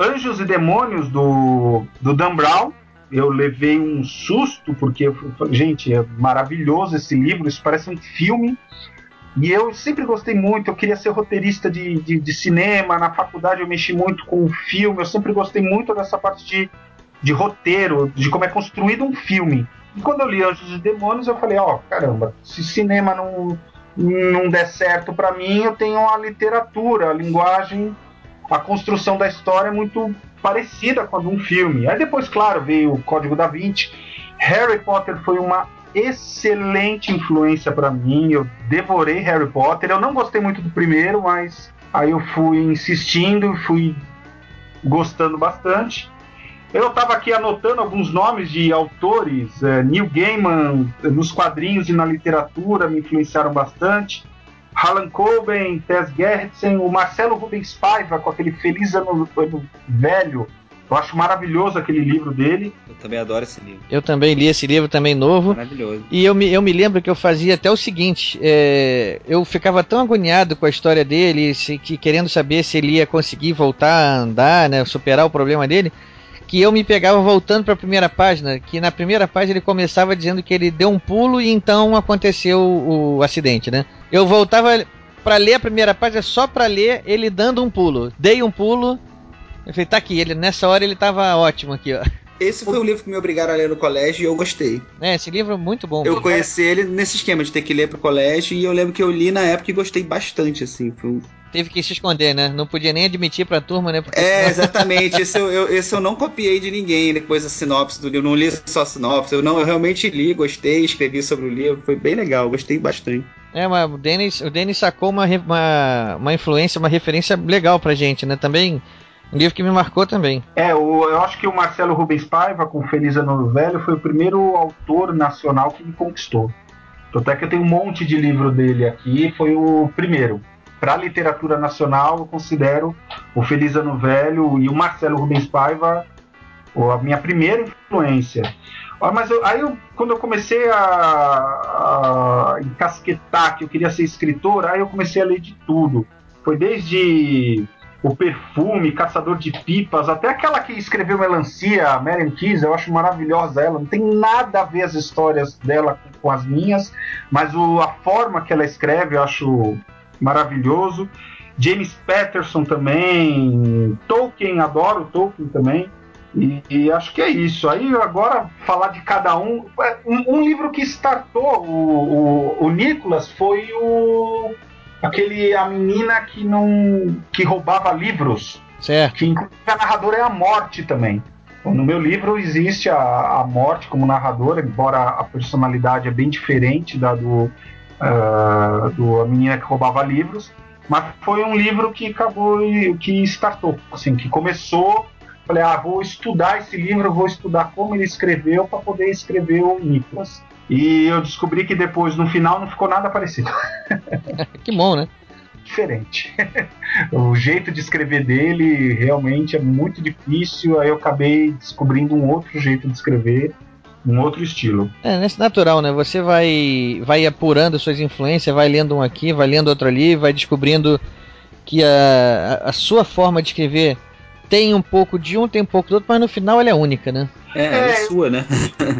Anjos e Demônios do, do Dan Brown. Eu levei um susto, porque, gente, é maravilhoso esse livro, isso parece um filme. E eu sempre gostei muito, eu queria ser roteirista de, de, de cinema, na faculdade eu mexi muito com filme, eu sempre gostei muito dessa parte de, de roteiro, de como é construído um filme. E quando eu li Anjos e Demônios, eu falei, ó, caramba, se cinema não, não der certo pra mim, eu tenho a literatura, a linguagem, a construção da história é muito parecida com a de um filme. Aí depois, claro, veio o Código da Vinci. Harry Potter foi uma excelente influência pra mim. Eu devorei Harry Potter. Eu não gostei muito do primeiro, mas aí eu fui insistindo, fui gostando bastante. Eu estava aqui anotando alguns nomes de autores. eh, Neil Gaiman, nos quadrinhos e na literatura, me influenciaram bastante. Harlan Coben, Tess Gerritsen, o Marcelo Rubens Paiva, com aquele Feliz Ano, Ano Velho. Eu acho maravilhoso aquele livro dele. Eu também adoro esse livro. Eu também li esse livro também novo. Maravilhoso. E eu me, eu me lembro que eu fazia até o seguinte: é, eu ficava tão agoniado com a história dele, se- que, querendo saber se ele ia conseguir voltar a andar, né, superar o problema dele, que eu me pegava voltando para a primeira página. Que na primeira página ele começava dizendo que ele deu um pulo e então aconteceu o, o acidente, né? Eu voltava para ler a primeira página só para ler ele dando um pulo. Dei um pulo. Eu falei, tá aqui, ele, nessa hora ele tava ótimo aqui, ó. Esse foi o livro que me obrigaram a ler no colégio e eu gostei. É, esse livro é muito bom. Eu conheci ele nesse esquema de ter que ler pro colégio e eu lembro que eu li na época e gostei bastante, assim. Foi um- Teve que se esconder, né? Não podia nem admitir pra turma, né? Porque É, senão- exatamente. Esse eu, eu- esse eu não copiei de ninguém depois da sinopse do livro. Não li só a sinopse. Eu, não, eu realmente li, gostei, escrevi sobre o livro. Foi bem legal, gostei bastante. É, mas o Denis, o Denis sacou uma, uma, uma influência, uma referência legal pra gente, né? Também, um livro que me marcou também. É, o- eu acho que o Marcelo Rubens Paiva, com Feliz Ano Velho, foi o primeiro autor nacional que me conquistou. Tanto é que eu tenho um monte de livro dele aqui, foi o primeiro. Para a literatura nacional, eu considero o Feliz Ano Velho e o Marcelo Rubens Paiva a minha primeira influência. Ah, Mas eu- aí, eu- quando eu comecei a, a encasquetar que eu queria ser escritor, aí eu comecei a ler de tudo. Foi desde o perfume, Caçador de Pipas, até aquela que escreveu Melancia, a Marian Keys, eu acho maravilhosa ela. Não tem nada a ver as histórias dela com, com as minhas, mas o- a forma que ela escreve eu acho maravilhoso. James Patterson também, Tolkien, adoro Tolkien também. E, e acho que é isso. Aí agora falar de cada um. é, Um, um livro que startou o, o, o Nicholas foi o aquele a menina que não que roubava livros. Certo. Que inclusive a narradora é a morte também. Então, No meu livro existe a, a morte como narradora, embora a personalidade é bem diferente da do, ah, do a menina que roubava livros, mas foi um livro que acabou que startou, assim, que começou. Falei, ah, vou estudar esse livro, vou estudar como ele escreveu para poder escrever o Nicholas. E eu descobri que depois, no final, não ficou nada parecido. que bom, né? Diferente. o jeito de escrever dele realmente é muito difícil. Aí eu acabei descobrindo um outro jeito de escrever, um outro estilo. É, nesse natural, né? Você vai, vai apurando suas influências, vai lendo um aqui, vai lendo outro ali, vai descobrindo que a, a, sua forma de escrever tem um pouco de um, tem um pouco do outro, mas no final ela é única, né? É, ela é sua, né?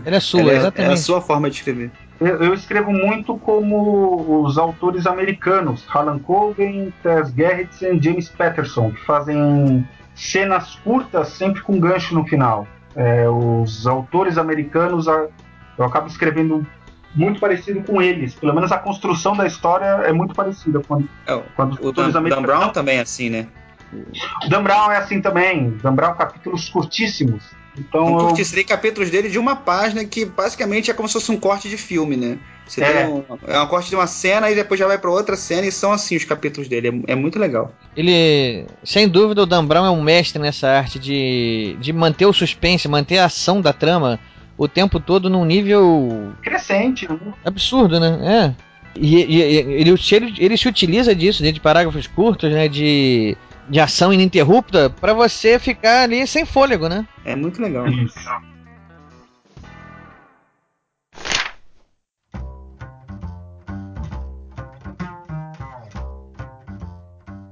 Ela é sua, Ela é- exatamente. É a sua forma de escrever. Eu, eu escrevo muito como os autores americanos, Harlan Coben, Tess Gerritsen, James Patterson, que fazem cenas curtas sempre com gancho no final. É, os autores americanos, eu acabo escrevendo muito parecido com eles. Pelo menos a construção da história é muito parecida com, É, com a dos O autores Dan, Dan americanos. Brown também é assim, né? Dan Brown é assim também. Dan Brown, capítulos curtíssimos. Então Um eu, curte, tem capítulos dele de uma página que basicamente é como se fosse um corte de filme, né? Você É. tem um, é um corte de uma cena e depois já vai pra outra cena e são assim os capítulos dele. É, é muito legal. Ele, sem dúvida, o Dan Brown é um mestre nessa arte de, de manter o suspense, manter a ação da trama o tempo todo num nível crescente, né? absurdo, né? É. E, e- e- ele, ele, ele se utiliza disso, né, de parágrafos curtos, né, de, de ação ininterrupta, pra você ficar ali sem fôlego, né? É muito legal. Isso.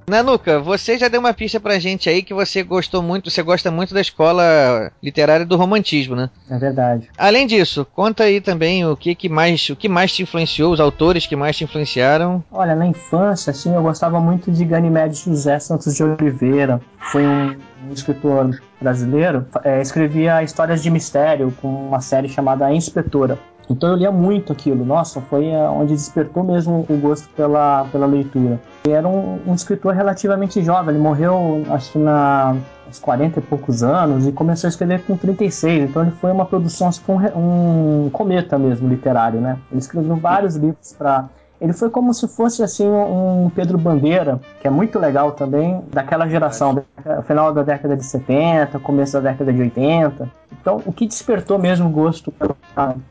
Nanuca, você já deu uma pista pra gente aí que você gostou muito, você gosta muito da escola literária do romantismo, né? É verdade. Além disso, conta aí também o que, que mais, o que mais te influenciou, os autores que mais te influenciaram. Olha, na infância, assim, eu gostava muito de Ganymede José Santos de Oliveira. Foi um, um escritor brasileiro. É, escrevia histórias de mistério com uma série chamada A Inspetora. Então eu lia muito aquilo. Nossa, foi é, onde despertou mesmo o gosto pela, pela leitura. Ele era um, um escritor relativamente jovem. Ele morreu, acho que na aos 40 e poucos anos e começou a escrever com 36. Então ele foi uma produção, foi um, um cometa mesmo literário, né? Ele escreveu vários livros para ele foi como se fosse assim um Pedro Bandeira, que é muito legal também, daquela geração, final da década de 70, começo da década de 80. Então, o que despertou mesmo o gosto pela,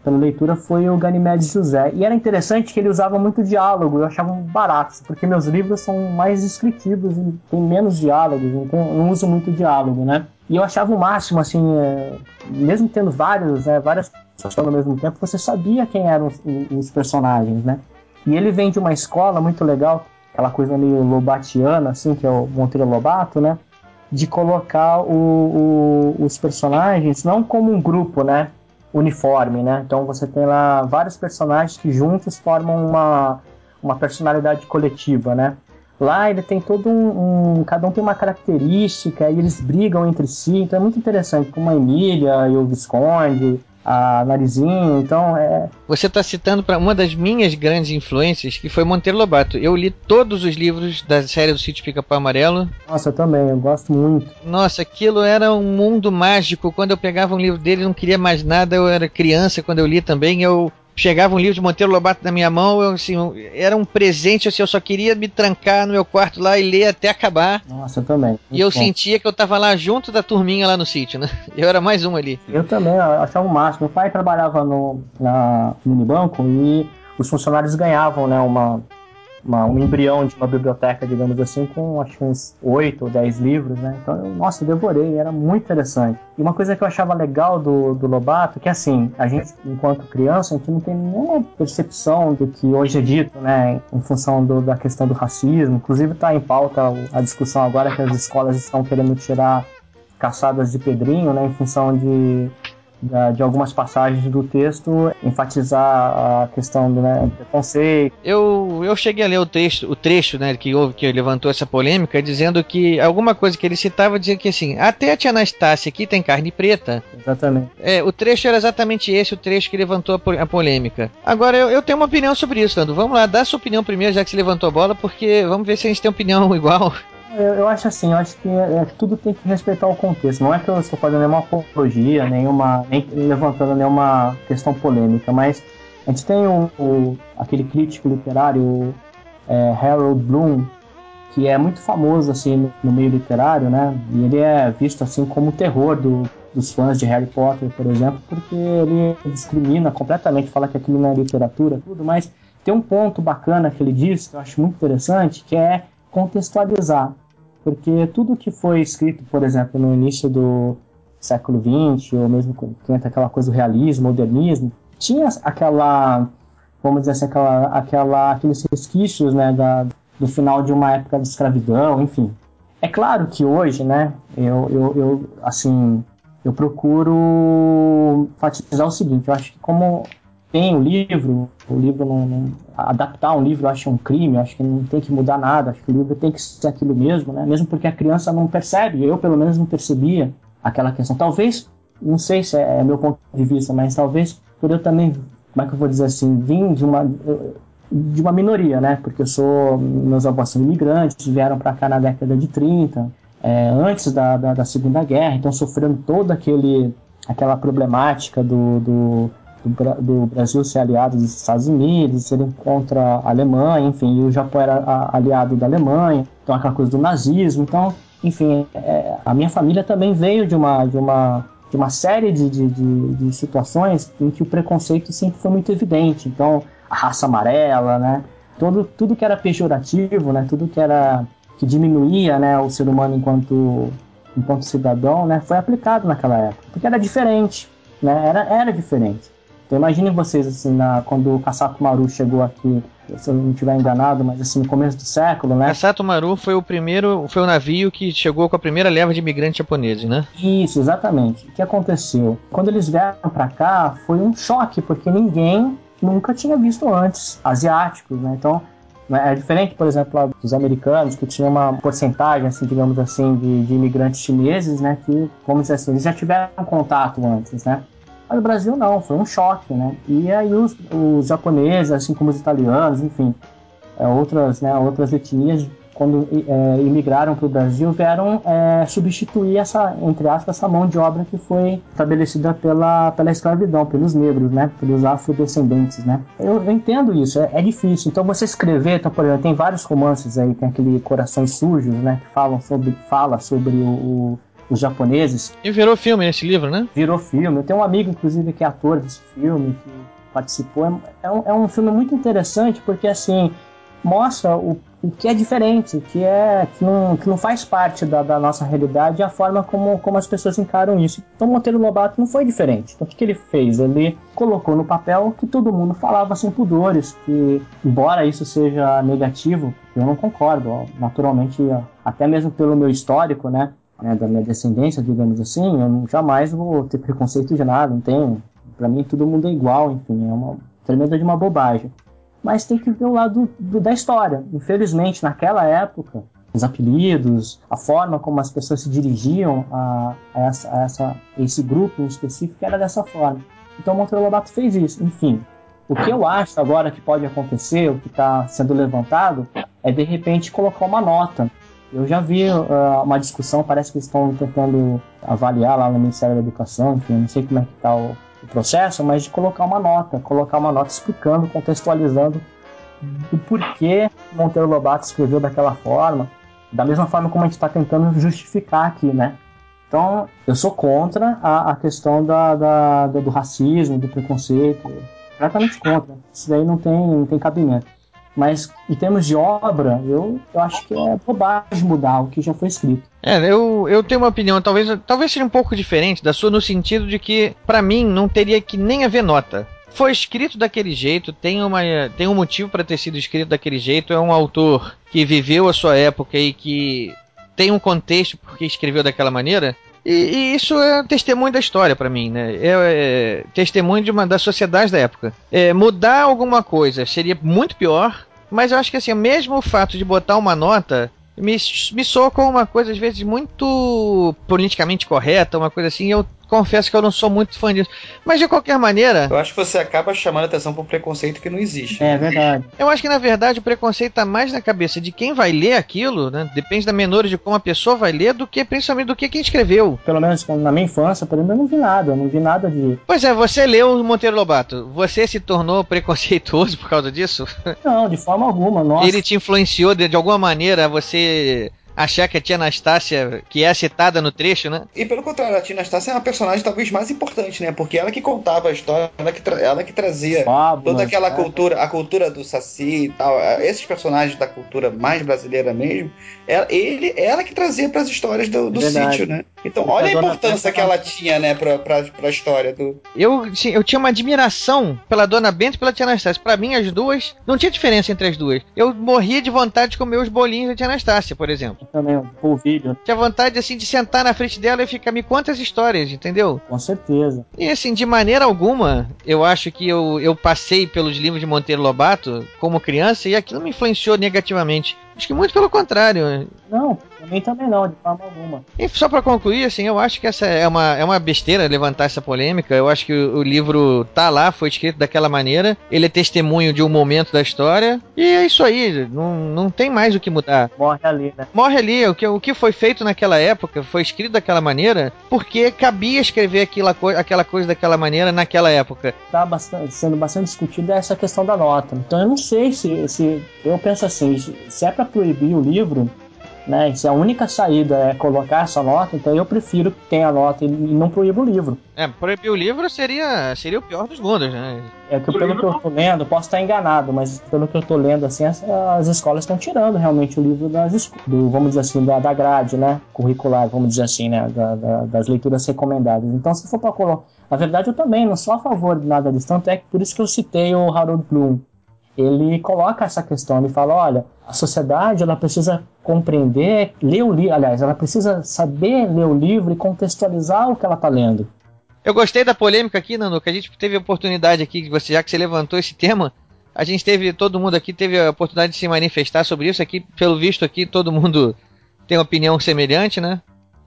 pela leitura foi o Ganymede José. E era interessante que ele usava muito diálogo, eu achava barato, porque meus livros são mais descritivos e tem menos diálogos, então eu não uso muito diálogo, né? E eu achava o máximo, assim, é, mesmo tendo vários, né, várias pessoas ao mesmo tempo, você sabia quem eram os, os personagens, né? E ele vem de uma escola muito legal, aquela coisa meio lobatiana, assim, que é o Monteiro Lobato, né? De colocar o- o- os personagens não como um grupo, né? Uniforme, né? Então você tem lá vários personagens que juntos formam uma, uma personalidade coletiva, né? Lá ele tem todo um, um- Cada um tem uma característica e eles brigam entre si, então é muito interessante, como a Emília e o Visconde, a Narizinho, então é, Você está citando para uma das minhas grandes influências, que foi Monteiro Lobato. Eu li todos os livros da série do Sítio Pica-Pau Amarelo. Nossa, eu também, eu gosto muito. Nossa, aquilo era um mundo mágico. Quando eu pegava um livro dele, eu não queria mais nada. Eu era criança quando eu li também. Eu chegava um livro de Monteiro Lobato na minha mão, eu, assim, era um presente. Assim, eu só queria me trancar no meu quarto lá e ler até acabar. Nossa, eu também. E eu bom. sentia que eu tava lá junto da turminha lá no sítio, né? Eu era mais um ali. Eu também, eu achava o máximo. Meu pai trabalhava no na, no Unibanco e os funcionários ganhavam, né, uma, uma- um embrião de uma biblioteca, digamos assim, com acho que uns 8 ou 10 livros, né? Então, eu, nossa, eu devorei, era muito interessante. E uma coisa que eu achava legal do, do Lobato, que assim, a gente, enquanto criança, a gente não tem nenhuma percepção do que hoje é dito, né, em função do- da questão do racismo. Inclusive está em pauta a discussão agora que as escolas estão querendo tirar caçadas de Pedrinho, né, em função de, de algumas passagens do texto, enfatizar a questão do né, preconceito. Eu, eu cheguei a ler o texto, o trecho, né, que houve, que levantou essa polêmica, dizendo que alguma coisa que ele citava dizia que assim, até a tia Anastácia aqui tem carne preta. Exatamente. É, o trecho era exatamente esse, o trecho que levantou a, po- a polêmica. Agora, eu, eu tenho uma opinião sobre isso, Nando. Vamos lá, dá sua opinião primeiro, já que você levantou a bola, porque vamos ver se a gente tem opinião igual. Eu, eu acho assim, eu acho que é, tudo tem que respeitar o contexto. Não é que eu estou fazendo nenhuma apologia, nenhuma, nem levantando nenhuma questão polêmica, mas a gente tem o, o- aquele crítico literário, é, Harold Bloom, que é muito famoso assim no, no meio literário, né? E ele é visto assim como o terror do- dos fãs de Harry Potter, por exemplo, porque ele discrimina completamente, fala que aquilo não é literatura, tudo, mas tem um ponto bacana que ele diz, que eu acho muito interessante, que é contextualizar. Porque tudo que foi escrito, por exemplo, no início do século XX, ou mesmo quando entra aquela coisa do realismo, modernismo, tinha aquela, vamos dizer assim, aquela, aquela, aqueles resquícios né, da, do final de uma época de escravidão, enfim. É claro que hoje, né, eu, eu, eu assim, eu procuro enfatizar o seguinte, eu acho que como tem o livro, o livro não, não- adaptar um livro eu acho um crime, acho que não tem que mudar nada, acho que o livro tem que ser aquilo mesmo, né? Mesmo porque a criança não percebe, eu pelo menos não percebia aquela questão. Talvez, não sei se é meu ponto de vista, mas talvez por eu também, como é que eu vou dizer assim, vim de uma de uma minoria, né? Porque eu sou meus avós são imigrantes, vieram para cá na década de 30. é, antes da, da, da, Segunda Guerra, então sofrendo toda aquele, aquela problemática do, do, do, do Brasil ser aliado dos Estados Unidos, serem contra a Alemanha, enfim, e o Japão era aliado da Alemanha, então aquela coisa do nazismo, então, enfim, é, a minha família também veio de uma, de uma, de uma série de, de, de, de situações em que o preconceito sempre foi muito evidente, então a raça amarela, né, todo, tudo que era pejorativo, né, tudo que era que diminuía né, o ser humano enquanto, enquanto cidadão, né, foi aplicado naquela época, porque era diferente, né, era, era diferente. Então imaginem vocês, assim, na, quando o Kasato Maru chegou aqui, se eu não estiver enganado, mas assim, no começo do século, né? Kasato Maru foi o primeiro, foi o navio que chegou com a primeira leva de imigrantes japoneses, né? Isso, exatamente. O que aconteceu? Quando eles vieram para cá, foi um choque, porque ninguém nunca tinha visto antes asiáticos, né? Então, né, é diferente, por exemplo, dos americanos, que tinha uma porcentagem, assim, digamos assim, de, de imigrantes chineses, né? Que, como dizer assim, eles já tiveram contato antes, né? Mas no Brasil não, foi um choque, né? E aí os, os japoneses, assim como os italianos, enfim, é, outras, né, outras etnias quando é, imigraram para o Brasil, vieram é, substituir essa, entre aspas, essa mão de obra que foi estabelecida pela, pela escravidão, pelos negros, né, pelos afrodescendentes, né. Eu, eu entendo isso, é, é, difícil. Então você escrever, então, por exemplo, tem vários romances aí, tem aquele Corações Sujos, né, que falam sobre, fala sobre o, o os japoneses. E virou filme esse livro, né? Virou filme. Eu tenho um amigo, inclusive, que é ator desse filme, que participou. É, é um, é um filme muito interessante porque, assim, mostra o o que é diferente, que é que não, que não faz parte da, da, nossa realidade e a forma como, como as pessoas encaram isso. Então Monteiro Lobato não foi diferente. Então o que, que ele fez? Ele colocou no papel que todo mundo falava sem pudores, que embora isso seja negativo, eu não concordo. Ó, naturalmente, até mesmo pelo meu histórico, né, né, da minha descendência, digamos assim, eu jamais vou ter preconceito de nada, não tenho. Para mim todo mundo é igual, enfim, é uma tremenda de uma bobagem mas tem que ver o lado do, da história. Infelizmente, naquela época, os apelidos, a forma como as pessoas se dirigiam a, a, essa, a essa, esse grupo em específico era dessa forma. Então, Monteiro Lobato fez isso. Enfim, o que eu acho agora que pode acontecer, o que está sendo levantado, é de repente colocar uma nota. Eu já vi uh, uma discussão, parece que estão tentando avaliar lá no Ministério da Educação, enfim, não sei como é que está o, o processo, mas de colocar uma nota, colocar uma nota explicando, contextualizando o porquê Monteiro Lobato escreveu daquela forma, da mesma forma como a gente está tentando justificar aqui, né? Então, eu sou contra a, a questão da, da, do racismo, do preconceito, completamente contra. Isso daí não tem, não tem cabimento. Mas em termos de obra, eu, eu acho que é bobagem mudar o que já foi escrito. É, eu, eu tenho uma opinião, talvez, talvez seja um pouco diferente da sua, no sentido de que, para mim, não teria que nem haver nota. Foi escrito daquele jeito, tem, uma, tem um motivo para ter sido escrito daquele jeito, é um autor que viveu a sua época e que tem um contexto porque escreveu daquela maneira. E, e, isso é testemunho da história para mim, né? É, é, testemunho de uma da sociedade da época. É, mudar alguma coisa seria muito pior, mas eu acho que assim, mesmo o fato de botar uma nota me, me soa como uma coisa às vezes muito politicamente correta, uma coisa assim. Eu confesso que eu não sou muito fã disso. Mas de qualquer maneira. Eu acho que você acaba chamando atenção para um preconceito que não existe. É verdade. Eu acho que na verdade o preconceito tá mais na cabeça de quem vai ler aquilo, né? Depende da menor de como a pessoa vai ler, do que principalmente do que quem escreveu. Pelo menos na minha infância, por exemplo, eu não vi nada, eu não vi nada de. Pois é, você leu o Monteiro Lobato. Você se tornou preconceituoso por causa disso? Não, de forma alguma. Nossa. Ele te influenciou de, de alguma maneira você achar que a tia Anastácia, que é citada no trecho, né? E pelo contrário, a tia Anastácia é uma personagem talvez mais importante, né? Porque ela que contava a história, ela que, ela que trazia Fábulas, toda aquela é. cultura, a cultura do Saci e tal. Esses personagens da cultura mais brasileira mesmo, ela, ele, ela que trazia para as histórias do, do sítio, né? Então, olha a importância que ela tinha, né, pra, pra, pra história do. Eu, sim, eu tinha uma admiração pela Dona Benta e pela Tia Anastácia. Pra mim, as duas, não tinha diferença entre as duas. Eu morria de vontade de comer os bolinhos da Tia Anastácia, por exemplo. Também, o polvilho. Tinha vontade, assim, de sentar na frente dela e ficar, me conta as histórias, entendeu? Com certeza. E, assim, de maneira alguma, eu acho que eu, eu passei pelos livros de Monteiro Lobato como criança e aquilo me influenciou negativamente. Acho que muito pelo contrário. Não, Pra mim também não, de forma alguma. E só pra concluir, assim, eu acho que essa é uma, é uma besteira levantar essa polêmica. Eu acho que o, o livro tá lá, foi escrito daquela maneira. Ele é testemunho de um momento da história. E é isso aí, não, não tem mais o que mudar. Morre ali, né? Morre ali, o que, o que foi feito naquela época, foi escrito daquela maneira, porque cabia escrever aquela, co aquela coisa daquela maneira naquela época. Tá bastante, sendo bastante discutida essa questão da nota. Então eu não sei se, se eu penso assim, se é para proibir o livro, né? Se a única saída é colocar essa nota, então eu prefiro que tenha a nota e não proíba o livro. É, proibir o livro seria, seria o pior dos mundos, né? É que pelo que eu tô lendo, posso estar enganado, mas pelo que eu tô lendo, assim, as, as escolas estão tirando realmente o livro das do, vamos dizer assim, da, da grade, né? Curricular, vamos dizer assim, né? Da, da, das leituras recomendadas. Então, se for para colocar. Na verdade, eu também não sou a favor de nada disso, tanto é que por isso que eu citei o Harold Bloom ele coloca essa questão, ele fala, olha, a sociedade ela precisa compreender, ler o livro, aliás, ela precisa saber ler o livro e contextualizar o que ela está lendo. Eu gostei da polêmica aqui, Nando, que a gente teve a oportunidade aqui, você, já que você levantou esse tema, a gente teve, todo mundo aqui teve a oportunidade de se manifestar sobre isso aqui, pelo visto aqui, todo mundo tem uma opinião semelhante, né?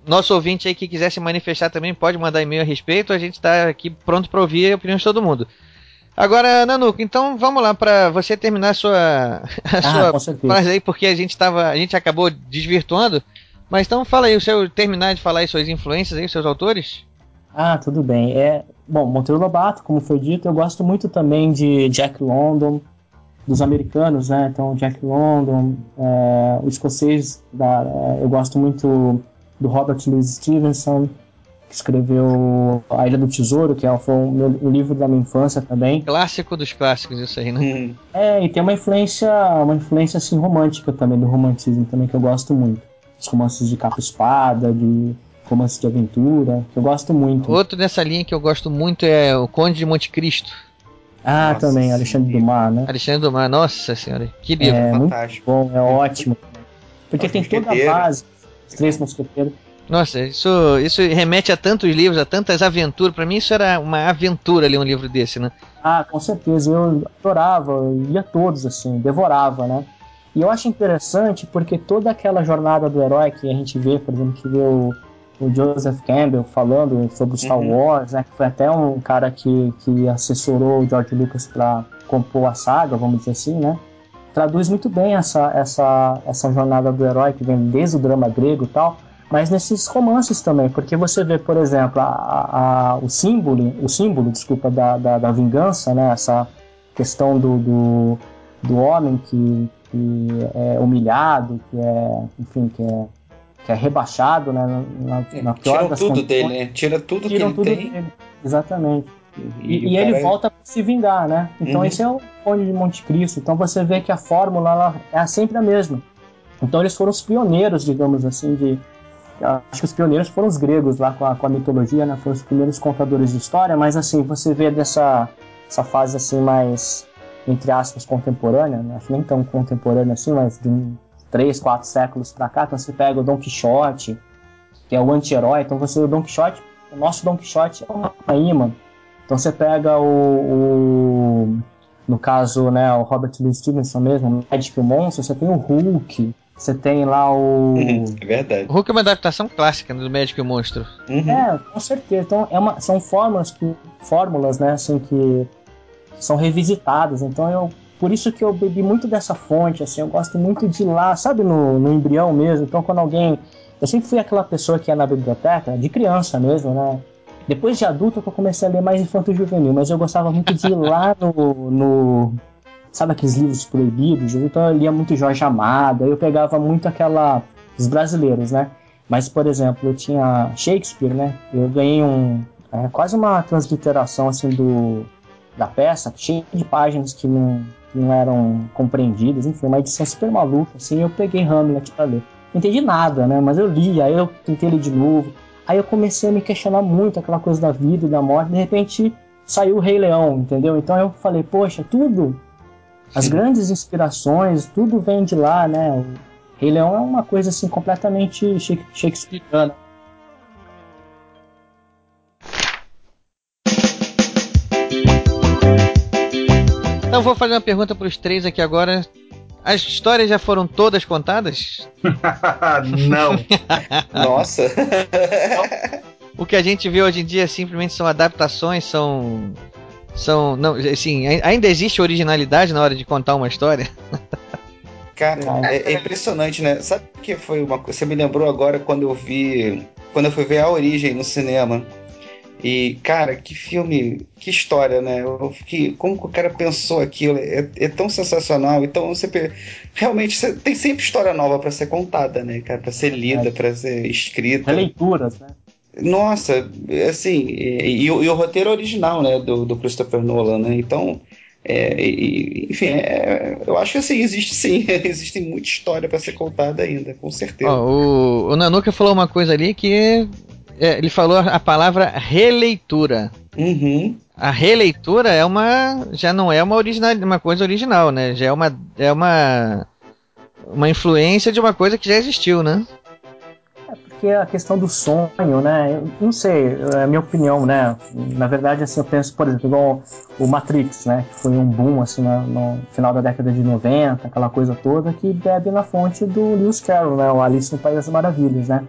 Nosso ouvinte aí que quiser se manifestar também pode mandar e-mail a respeito, a gente está aqui pronto para ouvir a opinião de todo mundo. Agora, Nanuco, então vamos lá para você terminar a sua, a ah, sua frase aí, porque a gente tava, a gente acabou desvirtuando. Mas então fala aí, o seu terminar de falar aí suas influências aí, seus autores. Ah, tudo bem. É, bom, Monteiro Lobato, como foi dito, eu gosto muito também de Jack London, dos americanos, né? Então, Jack London, é, o escocês, da, é, eu gosto muito do Robert Louis Stevenson, escreveu A Ilha do Tesouro, que é, foi o, meu, o livro da minha infância também. Clássico dos clássicos, isso aí, né? É, e tem uma influência, uma influência assim romântica também, do romantismo também, que eu gosto muito. Os romances de capa espada, de romances de aventura, que eu gosto muito. Outro dessa linha que eu gosto muito é o Conde de Monte Cristo. Ah, nossa, também, Alexandre sim. Dumas, né? Alexandre Dumas, nossa senhora, que livro. É, fantástico. muito bom, é ótimo. Porque tem toda a base, os três mosqueteiros. Nossa, isso, isso remete a tantos livros, a tantas aventuras. Para mim, isso era uma aventura ler um livro desse, né? Ah, com certeza. Eu adorava, eu lia todos, assim, devorava, né? E eu acho interessante porque toda aquela jornada do herói que a gente vê, por exemplo, que vê o, o Joseph Campbell falando sobre Star uhum. Wars, né? Que foi até um cara que, que assessorou o George Lucas para compor a saga, vamos dizer assim, né? Traduz muito bem essa, essa, essa jornada do herói que vem desde o drama grego e tal mas nesses romances também, porque você vê, por exemplo, a, a, o símbolo, o símbolo, desculpa, da, da, da vingança, né? Essa questão do, do, do homem que, que é humilhado, que é, enfim, que é, que é rebaixado, né? Na, na pior Tiram das tudo condições. dele, né? Tira tudo Tiram que ele tudo tem. Dele. Exatamente. E, e, e ele é... volta para se vingar, né? Então uhum. esse é o Conde de Monte Cristo. Então você vê que a fórmula é sempre a mesma. Então eles foram os pioneiros, digamos assim, de, acho que os pioneiros foram os gregos lá com a, com a mitologia, né? Foram os primeiros contadores de história, mas assim, você vê dessa essa fase assim mais, entre aspas, contemporânea, né? acho nem tão contemporânea assim, mas de um, três, quatro séculos pra cá, então você pega o Don Quixote, que é o anti-herói, então você, o Don Quixote, o nosso Don Quixote é uma imã. Então você pega o, o, no caso, né, o Robert Louis Stevenson mesmo, o Magic Monstro, você tem o Hulk, você tem lá o. É verdade. O Hulk é uma adaptação clássica do Médico e o Monstro. Uhum. É, com certeza. Então, é uma, são fórmulas que. Fórmulas, né, assim, que são revisitadas. Então eu. Por isso que eu bebi muito dessa fonte, assim, eu gosto muito de ir lá, sabe, no, no embrião mesmo. Então quando alguém. Eu sempre fui aquela pessoa que ia na biblioteca, de criança mesmo, né? Depois de adulto eu comecei a ler mais infanto juvenil, mas eu gostava muito de ir lá no, no sabe aqueles livros proibidos? Então eu lia muito Jorge Amado, eu pegava muito aquela. os brasileiros, né? Mas, por exemplo, eu tinha Shakespeare, né? Eu ganhei um. É, quase uma transliteração assim do da peça, cheia de páginas que não, não eram compreendidas, enfim, uma edição super maluca, assim, eu peguei Hamlet para ler. Não entendi nada, né? Mas eu li, aí eu tentei ler de novo. Aí eu comecei a me questionar muito aquela coisa da vida e da morte. De repente saiu o Rei Leão, entendeu? Então eu falei, poxa, tudo as grandes inspirações, tudo vem de lá, né? O Rei Leão é uma coisa assim completamente shakespeariana. Então vou fazer uma pergunta para os três aqui agora. As histórias já foram todas contadas? Não. Nossa. O que a gente vê hoje em dia simplesmente são adaptações, são. São. Não, assim, ai- ainda existe originalidade na hora de contar uma história? Cara, é, é impressionante, né? Sabe o que foi uma coisa? Você me lembrou agora quando eu vi. Quando eu fui ver a origem no cinema. E, cara, que filme, que história, né? Eu fiquei, como que o cara pensou aquilo? É, é tão sensacional. Então, você realmente você tem sempre história nova pra ser contada, né, cara? Pra ser lida, pra ser escrita. Releituras, né? Nossa, assim, e, e o, e o roteiro original, né, do, do Christopher Nolan, né? Então, é, e- enfim, é, eu acho que assim, existe sim, existe muita história pra ser contada ainda, com certeza. Ó, o, o Nanuka falou uma coisa ali que. é, ele falou a palavra releitura. Uhum. A releitura é uma. já não é uma, original, uma coisa original, né? Já é uma. É uma. Uma influência de uma coisa que já existiu, né? Porque a questão do sonho, né? Eu não sei, é a minha opinião, né? Na verdade, assim, eu penso, por exemplo, igual o Matrix, né? Que foi um boom, assim, no, final da década de 90, aquela coisa toda, que bebe na fonte do Lewis Carroll, né? O Alice no País das Maravilhas, né?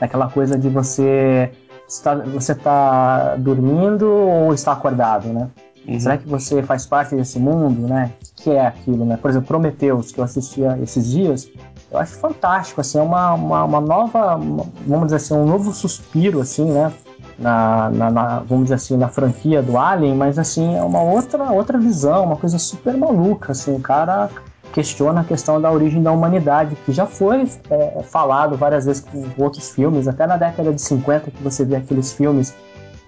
Aquela coisa de você estar, você tá dormindo ou está acordado, né? Uhum. Será que você faz parte desse mundo, né? O que é aquilo, né? Por exemplo, Prometheus, que eu assistia esses dias, eu acho fantástico, assim, é uma, uma, uma nova, uma- vamos dizer assim, um novo suspiro, assim, né? Na, na, na- vamos dizer assim, na franquia do Alien, mas assim, é uma outra, outra visão, uma coisa super maluca, assim, o cara questiona a questão da origem da humanidade, que já foi é, falado várias vezes com outros filmes, até na década de 50 que você vê aqueles filmes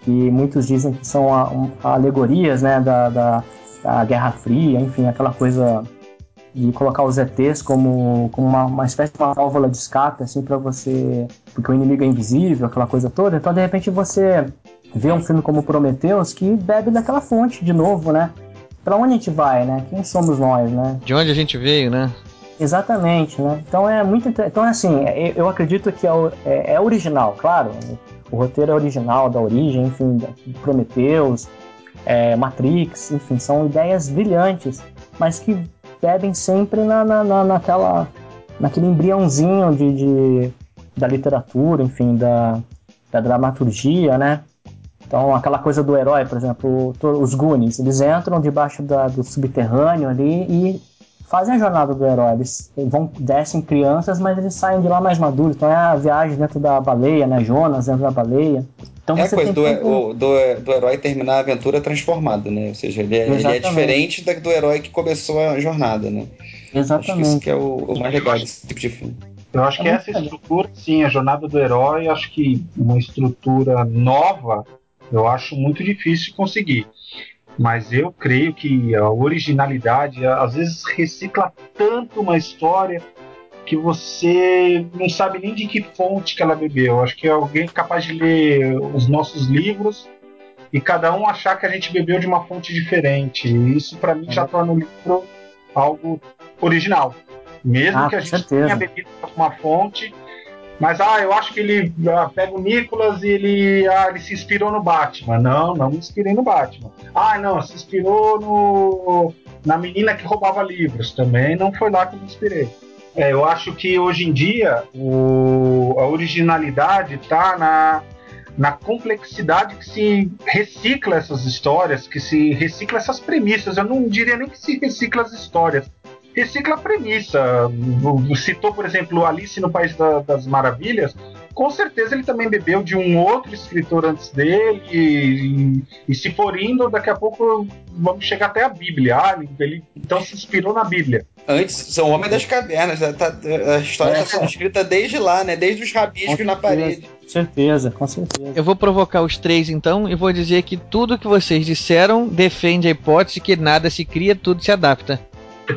que muitos dizem que são a- alegorias, né, da, da, da Guerra Fria, enfim, aquela coisa de colocar os ETs como, como uma, uma espécie de uma válvula de escape, assim, para você. Porque o inimigo é invisível, aquela coisa toda. Então, de repente, você vê um filme como Prometheus que bebe daquela fonte de novo, né? Pra onde a gente vai, né? Quem somos nós, né? De onde a gente veio, né? Exatamente, né? Então é muito. Então, assim, é- eu acredito que é, é- é original, claro. O roteiro é original da origem, enfim, Prometheus, é, Matrix, enfim, são ideias brilhantes, mas que bebem sempre na, na, na- naquela, naquele embriãozinho de, de- da literatura, enfim, da, da dramaturgia, né? Então, aquela coisa do herói, por exemplo, os Goonies, eles entram debaixo da- do subterrâneo ali e fazem a jornada do herói. Eles vão, descem crianças, mas eles saem de lá mais maduros. Então é a viagem dentro da baleia, né? Jonas dentro da baleia. Então É a você coisa tem do, o- do, do herói terminar a aventura transformado, né? Ou seja, ele é, ele é Exatamente. diferente da- do herói que começou a jornada, né? Acho que isso Exatamente. que é o, o mais legal desse tipo de filme. Eu acho que É essa estrutura, sim, a jornada do herói, acho que uma estrutura nova, eu acho muito difícil conseguir. Mas eu creio que a originalidade, às vezes, recicla tanto uma história que você não sabe nem de que fonte que ela bebeu. Acho que é alguém capaz de ler os nossos livros e cada um achar que a gente bebeu de uma fonte diferente. E isso, para mim, já torna o livro algo original. Mesmo Ah, que a gente certeza. tenha bebido de uma fonte, mas ah, eu acho que ele ah, pega o Nicolas e ele, ah, ele se inspirou no Batman. Não, não me inspirei no Batman. Ah, não, se inspirou no na menina que roubava livros. Também não foi lá que eu me inspirei. É, eu acho que hoje em dia o- a originalidade está na, na complexidade que se recicla essas histórias, que se recicla essas premissas. Eu não diria nem que se recicla as histórias. Recicla a premissa. Citou, por exemplo, Alice no País da- das Maravilhas. Com certeza ele também bebeu de um outro escritor antes dele. E, e se for indo, daqui a pouco vamos chegar até a Bíblia. Ah, ele então se inspirou na Bíblia. Antes, são Homem das Cavernas, né? Tá- a história está sendo escrita desde lá, né? Desde os rabiscos na parede. Com certeza, com certeza. Eu vou provocar os três então e vou dizer que tudo que vocês disseram defende a hipótese que nada se cria, tudo se adapta.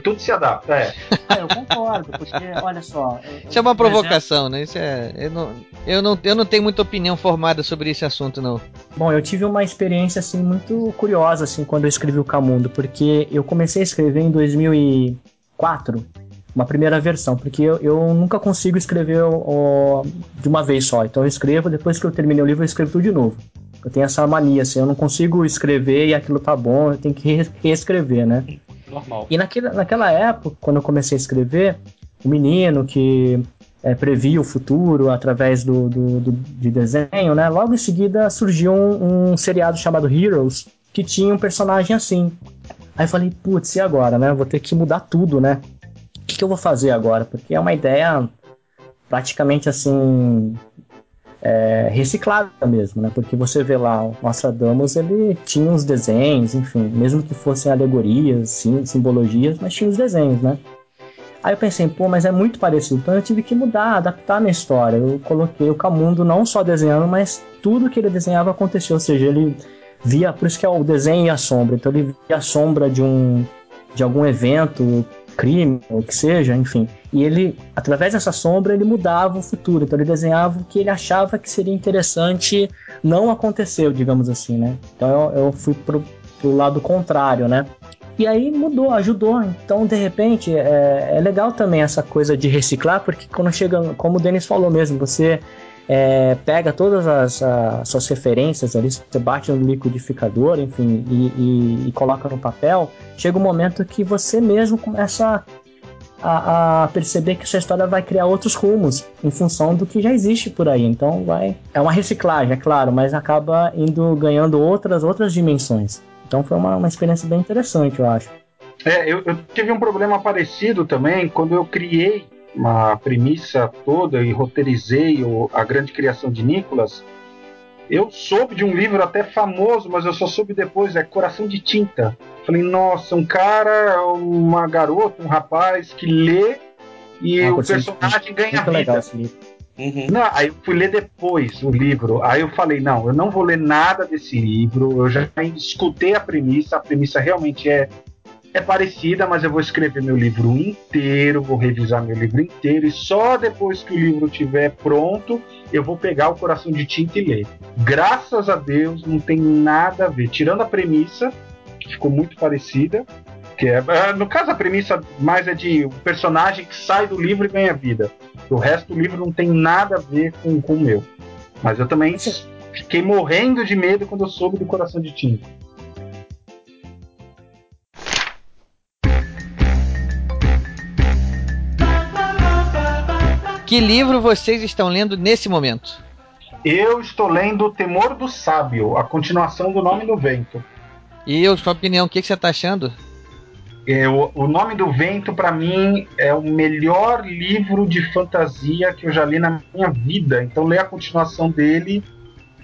Tudo se adapta, é. Ah, eu concordo, porque, olha só. Isso é uma provocação, né? Isso é. Eu não, eu, não, eu não tenho muita opinião formada sobre esse assunto, não. Bom, eu tive uma experiência assim muito curiosa assim quando eu escrevi o Camundo, porque eu comecei a escrever em 2004, uma primeira versão, porque eu, eu nunca consigo escrever ó, de uma vez só. Então eu escrevo, depois que eu terminei o livro, eu escrevo tudo de novo. Eu tenho essa mania, assim, eu não consigo escrever e aquilo tá bom, eu tenho que re- reescrever, né? Normal. E naquela, naquela época, quando eu comecei a escrever, o menino que é, previa o futuro através do, do, do, de desenho, né? Logo em seguida surgiu um, um, seriado chamado Heroes que tinha um personagem assim. Aí eu falei, putz, e agora, né? Vou ter que mudar tudo, né? O que, que eu vou fazer agora? Porque é uma ideia praticamente assim é, reciclada mesmo, né? Porque você vê lá, o Nostradamus, ele tinha os desenhos, enfim, mesmo que fossem alegorias, sim, simbologias, mas tinha os desenhos, né? Aí eu pensei, pô, mas é muito parecido. Então eu tive que mudar, adaptar a minha história. Eu coloquei o Camundo não só desenhando, mas tudo que ele desenhava aconteceu. Ou seja, ele via, por isso que é o desenho e a sombra. Então ele via a sombra de um de algum evento, crime, o que seja, enfim. E ele, através dessa sombra, ele mudava o futuro. Então ele desenhava o que ele achava que seria interessante não aconteceu, digamos assim, né? Então eu, eu fui pro, pro lado contrário, né? E aí mudou, ajudou. Então, de repente, é, é legal também essa coisa de reciclar, porque quando chega, como o Denis falou mesmo, você é, pega todas as, as, suas referências ali, você bate no liquidificador, enfim, e, e, e, coloca no papel, chega um momento que você mesmo começa a, a, perceber que sua história vai criar outros rumos em função do que já existe por aí. Então vai. É uma reciclagem, é claro, mas acaba indo ganhando outras, outras dimensões. Então foi uma, uma experiência bem interessante, eu acho. É, eu, eu tive um problema parecido também quando eu criei uma premissa toda e roteirizei o, a grande criação de Nicolas. Eu soube de um livro até famoso, mas eu só soube depois, é Coração de Tinta. Falei, nossa, um cara, uma garota, um rapaz que lê e ah, o personagem ganha vida. Legal esse livro. Uhum. Não, aí eu fui ler depois o livro. Aí eu falei, não, eu não vou ler nada desse livro. Eu já escutei a premissa, a premissa realmente é, é parecida, mas eu vou escrever meu livro inteiro, vou revisar meu livro inteiro, e só depois que o livro estiver pronto, eu vou pegar o coração de tinta e ler. Graças a Deus, não tem nada a ver. Tirando a premissa, que ficou muito parecida, que é, é no caso a premissa mais é de um personagem que sai do livro e ganha vida. O resto do livro não tem nada a ver com, com o meu. Mas eu também fiquei morrendo de medo quando eu soube do Coração de Tinta. Que livro vocês estão lendo nesse momento? Eu estou lendo Temor do Sábio, a continuação do Nome do Vento. E eu, sua opinião, o que, que você está achando? É, o, o Nome do Vento, para mim, é o melhor livro de fantasia que eu já li na minha vida. Então, ler a continuação dele,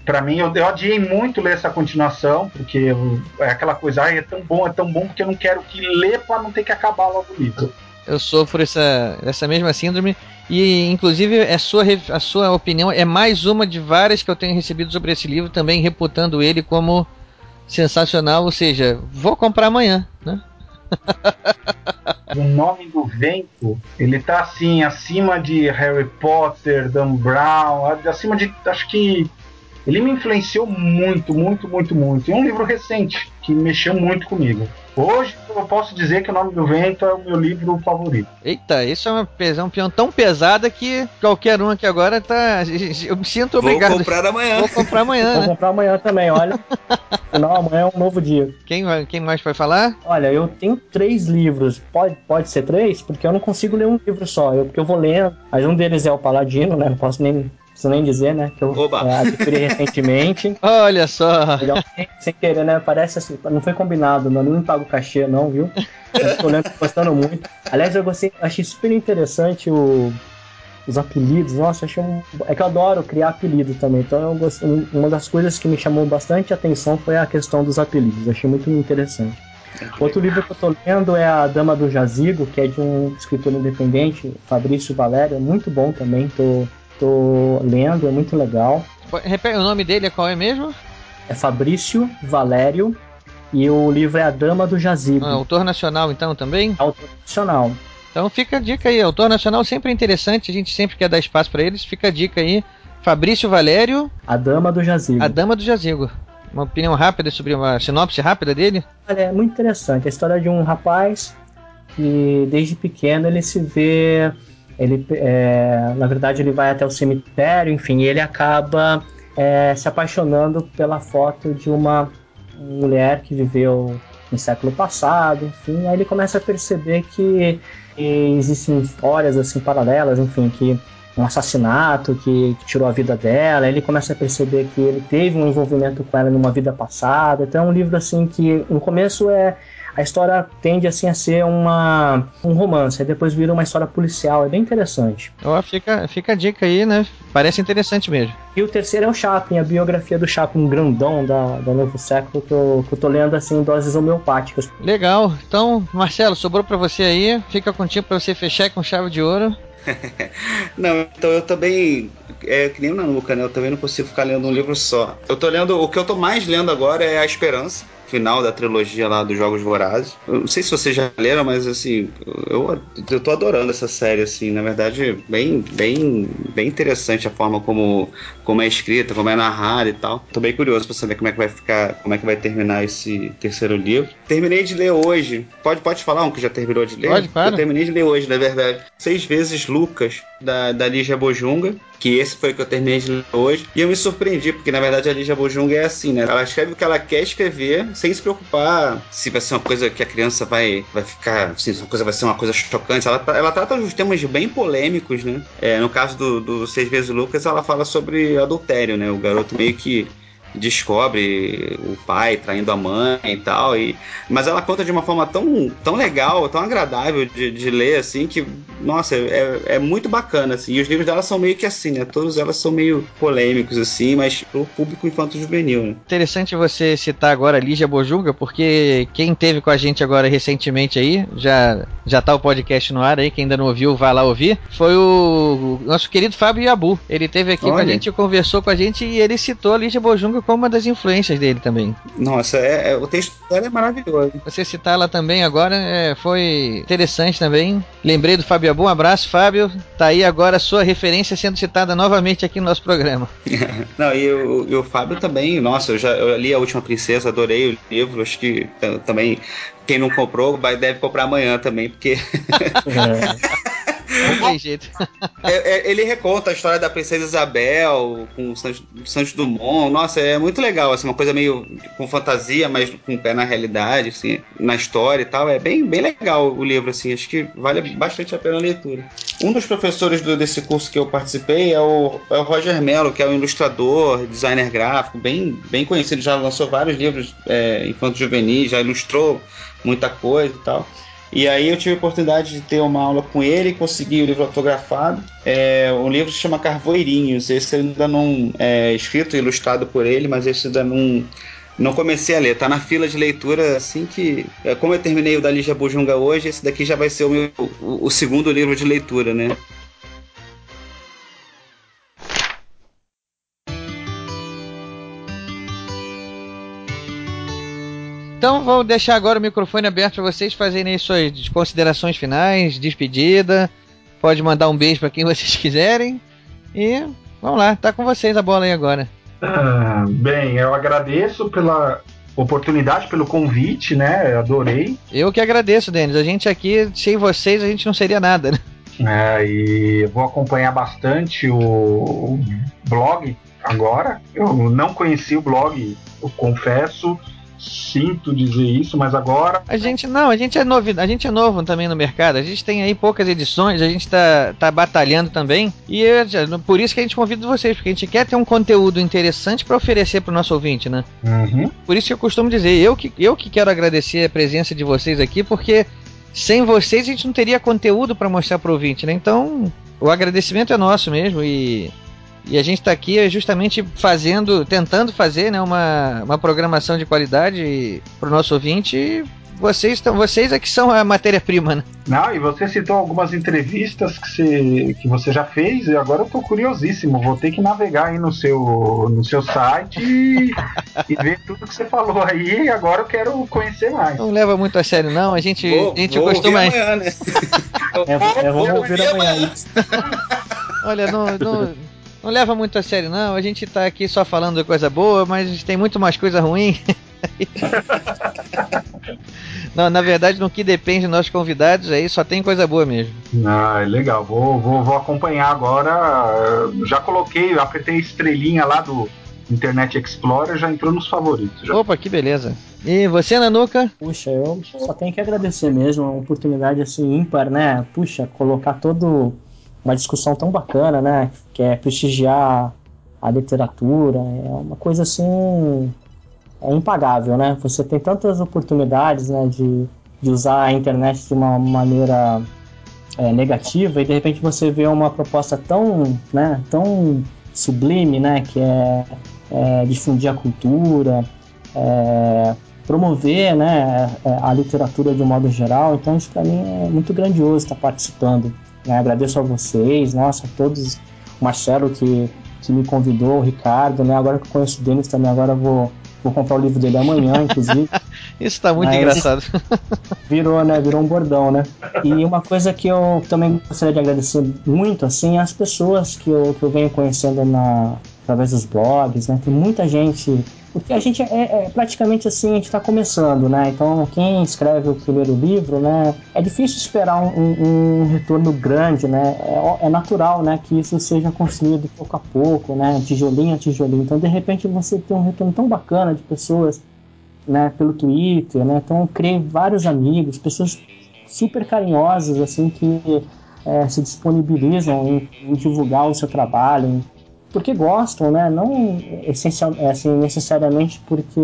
para mim, eu, eu adiei muito ler essa continuação, porque eu, é aquela coisa, ah, é tão bom, é tão bom, porque eu não quero que ler para não ter que acabar logo o livro. Eu sofro essa, essa mesma síndrome e, inclusive, a sua, a sua opinião é mais uma de várias que eu tenho recebido sobre esse livro, também reputando ele como sensacional, ou seja, vou comprar amanhã, né? o nome do vento, ele tá assim, acima de Harry Potter, Dan Brown, acima de. Acho que. Ele me influenciou muito, muito, muito, muito. E um livro recente que mexeu muito comigo. Hoje eu posso dizer que o Nome do Vento é o meu livro favorito. Eita, isso é uma pesão, um peão tão pesada que qualquer um aqui agora tá. Eu me sinto obrigado. Vou comprar amanhã. Vou comprar amanhã. Vou né? comprar amanhã também, olha. Não, amanhã é um novo dia. Quem, quem mais vai falar? Olha, eu tenho três livros. Pode, pode ser três? Porque eu não consigo ler um livro só. Eu, porque eu vou lendo. Mas um deles é o Paladino, né? Não posso nem preciso nem dizer, né? Que eu é, adquiri recentemente. Olha só! Sem querer, né? Parece assim, não foi combinado, não, não pago cachê, não, viu? Estou lendo, gostando muito. Aliás, eu gostei, achei super interessante o, os apelidos. Nossa, achei um, é que eu adoro criar apelido também. Então, eu gostei, uma das coisas que me chamou bastante atenção foi a questão dos apelidos. Achei muito interessante. Outro livro que eu tô lendo é A Dama do Jazigo, que é de um escritor independente, Fabrício Valério, é muito bom também. Tô tô lendo, é muito legal. Repete o nome dele, qual é mesmo? É Fabrício Valério e o livro é A Dama do Jazigo. Ah, autor nacional então também? Autor nacional. Então fica a dica aí, autor nacional sempre é interessante, a gente sempre quer dar espaço para eles, fica a dica aí. Fabrício Valério. A Dama do Jazigo. A Dama do Jazigo. Uma opinião rápida sobre uma sinopse rápida dele? Olha, é muito interessante. A história de um rapaz que desde pequeno ele se vê ele, é, na verdade, ele vai até o cemitério, enfim, ele acaba é, se apaixonando pela foto de uma mulher que viveu no século passado, enfim, aí ele começa a perceber que, que existem histórias assim paralelas, enfim, que um assassinato que, que, tirou a vida dela, ele começa a perceber que ele teve um envolvimento com ela numa vida passada. Então é um livro assim que no começo é a história tende assim a ser uma, um romance, aí depois vira uma história policial, é bem interessante. Oh, fica, fica a dica aí, né? Parece interessante mesmo. E o terceiro é o Chaplin, a biografia do Chaplin grandão da, da Novo Século, que eu, que eu tô lendo assim em doses homeopáticas. Legal. Então, Marcelo, sobrou para você aí, fica contigo para você fechar com chave de ouro. não, então eu também. É que nem o Nanuca, né? Eu também não consigo ficar lendo um livro só. Eu tô lendo. O que eu tô mais lendo agora é A Esperança final da trilogia lá dos Jogos Vorazes. Eu não sei se vocês já leram, mas assim, eu, eu tô adorando essa série, assim, na verdade, bem, bem, bem interessante a forma como, como é escrita, como é narrada e tal. Tô bem curioso pra saber como é que vai ficar, como é que vai terminar esse terceiro livro. Terminei de ler hoje. Pode, pode falar um que já terminou de ler? Pode, claro. Eu terminei de ler hoje, na verdade. Seis vezes Lucas, da, da Lígia Bojunga, que esse foi o que eu terminei de ler hoje. E eu me surpreendi, porque na verdade a Lígia Bojunga é assim, né? Ela escreve o que ela quer escrever, sem se preocupar se vai ser uma coisa que a criança vai, vai ficar. Se uma coisa vai ser uma coisa chocante. Ela, ela trata os temas bem polêmicos, né? É, no caso do, do Seis Vezes Lucas, ela fala sobre adultério, né? O garoto meio que descobre o pai traindo a mãe e tal. E, mas ela conta de uma forma tão, tão legal, tão agradável de, de ler, assim, que, nossa, é, é muito bacana, assim. E os livros dela são meio que assim, né? Todos elas são meio polêmicos, assim, mas pro público infanto-juvenil, né? Interessante você citar agora Lígia Bojunga, porque quem teve com a gente agora recentemente aí, já, já tá o podcast no ar aí, quem ainda não ouviu, vai lá ouvir, foi o nosso querido Fábio Yabu. Ele teve aqui Olha. com a gente, conversou com a gente e ele citou a Lígia Bojunga como uma das influências dele também. Nossa, é, é, o texto dela é maravilhoso. Você citar ela também agora é, foi interessante também. Lembrei do Fábio Abu, um abraço, Fábio. Tá aí agora a sua referência sendo citada novamente aqui no nosso programa. Não, e o, e o Fábio também, nossa, eu já eu li A Última Princesa, adorei o livro, acho que também quem não comprou vai, deve comprar amanhã também, porque. É. Não tem jeito. É, é, ele reconta a história da princesa Isabel com o Santos, Santos Dumont. Nossa, é muito legal, assim, uma coisa meio com fantasia, mas com pé na realidade, assim, na história e tal. É bem, bem legal o livro, assim, acho que vale bastante a pena a leitura. Um dos professores do, desse curso que eu participei é o, é o Roger Mello, que é um ilustrador, designer gráfico, bem, bem conhecido, já lançou vários livros é, infanto juvenis, já ilustrou muita coisa e tal. E aí eu tive a oportunidade de ter uma aula com ele, consegui o livro autografado. É, o livro se chama Carvoeirinhos. Esse ainda não é escrito e ilustrado por ele, mas esse ainda não, não comecei a ler. Tá na fila de leitura assim que. É, como eu terminei o da Lígia Bujunga hoje, esse daqui já vai ser o, meu, o, o segundo livro de leitura, né? Então vou deixar agora o microfone aberto para vocês fazerem suas considerações finais, despedida. Pode mandar um beijo para quem vocês quiserem. E vamos lá, tá com vocês a bola aí agora. Ah, bem, eu agradeço pela oportunidade, pelo convite, né? Adorei. Eu que agradeço, Denis. A gente aqui, sem vocês, a gente não seria nada, né? É, e vou acompanhar bastante o, o blog agora. Eu não conheci o blog, eu confesso sinto dizer isso, mas agora. A gente não, a gente é novo, a gente é novo também no mercado. A gente tem aí poucas edições, a gente tá, tá batalhando também. E por isso que a gente convida vocês, porque a gente quer ter um conteúdo interessante para oferecer para o nosso ouvinte, né? Uhum. Por isso que eu costumo dizer, eu que, eu que quero agradecer a presença de vocês aqui, porque sem vocês a gente não teria conteúdo para mostrar para o ouvinte, né? Então, o agradecimento é nosso mesmo e e a gente está aqui justamente fazendo, tentando fazer né, uma, uma programação de qualidade para o nosso ouvinte. E vocês, estão, vocês é que são a matéria-prima, né? Não, e você citou algumas entrevistas que você, que você já fez, e agora eu estou curiosíssimo. Vou ter que navegar aí no seu, no seu site e, e ver tudo que você falou aí, e agora eu quero conhecer mais. Não leva muito a sério, não. A gente, vou, a gente vou costuma. Amanhã, né? é, é, vamos ouvir amanhã. Olha, não, não, não leva muito a sério, não. A gente tá aqui só falando de coisa boa, mas tem muito mais coisa ruim. não, na verdade, no que depende dos nossos convidados, aí só tem coisa boa mesmo. Ah, legal. Vou, vou, vou acompanhar agora. Já coloquei, apertei a estrelinha lá do, Internet Explorer já entrou nos favoritos. Já. Opa, que beleza. E você, Nanuca? Puxa, eu só tenho que agradecer mesmo, é uma oportunidade assim ímpar, né? Puxa, colocar todo uma discussão tão bacana, né? Que é prestigiar a literatura, é uma coisa assim é impagável, né? Você tem tantas oportunidades, né, de, de usar a internet de uma maneira é, negativa e de repente você vê uma proposta tão, né, tão sublime, né, que é, é difundir a cultura, é, promover, né, é, a literatura de um modo geral. Então isso para mim é muito grandioso estar participando. Né? Agradeço a vocês, nossa, a todos, o Marcelo que, que me convidou, o Ricardo, né? Agora que eu conheço o Denis também, agora vou Vou comprar o livro dele amanhã, inclusive. Isso tá muito Mas, engraçado. Virou, né? Virou um bordão, né? E uma coisa que eu também gostaria de agradecer muito, assim, as pessoas que eu, que eu venho conhecendo na, através dos blogs, né? Tem muita gente porque a gente é, é praticamente assim, a gente está começando, né? Então, quem escreve o primeiro livro, né? É difícil esperar um, um retorno grande, né? É, é, natural, né? Que isso seja construído pouco a pouco, né? Tijolinho a tijolinho. Então, de repente, você tem um retorno tão bacana de pessoas, né? Pelo Twitter, né? Então, eu criei vários amigos, pessoas super carinhosas, assim, que é, se disponibilizam em, em divulgar o seu trabalho, em porque gostam, né? Não essencial, é, assim, necessariamente porque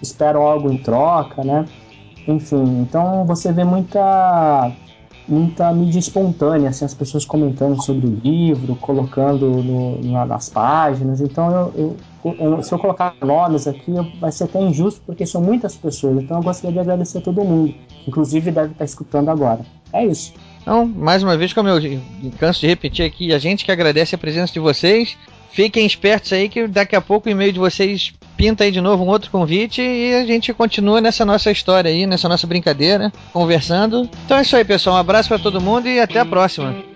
esperam algo em troca, né? Enfim, então você vê muita muita mídia espontânea, assim, as pessoas comentando sobre o livro, colocando no, nas páginas. Então, eu, eu, eu, se eu colocar nomes aqui, vai ser até injusto, porque são muitas pessoas. Então, eu gostaria de agradecer a todo mundo, inclusive deve estar escutando agora. É isso. Então, mais uma vez, como eu canso de repetir aqui, a gente que agradece a presença de vocês. Fiquem espertos aí que daqui a pouco o e-mail de vocês pinta aí de novo um outro convite e a gente continua nessa nossa história aí, nessa nossa brincadeira, conversando. Então é isso aí, pessoal. Um abraço para todo mundo e até a próxima.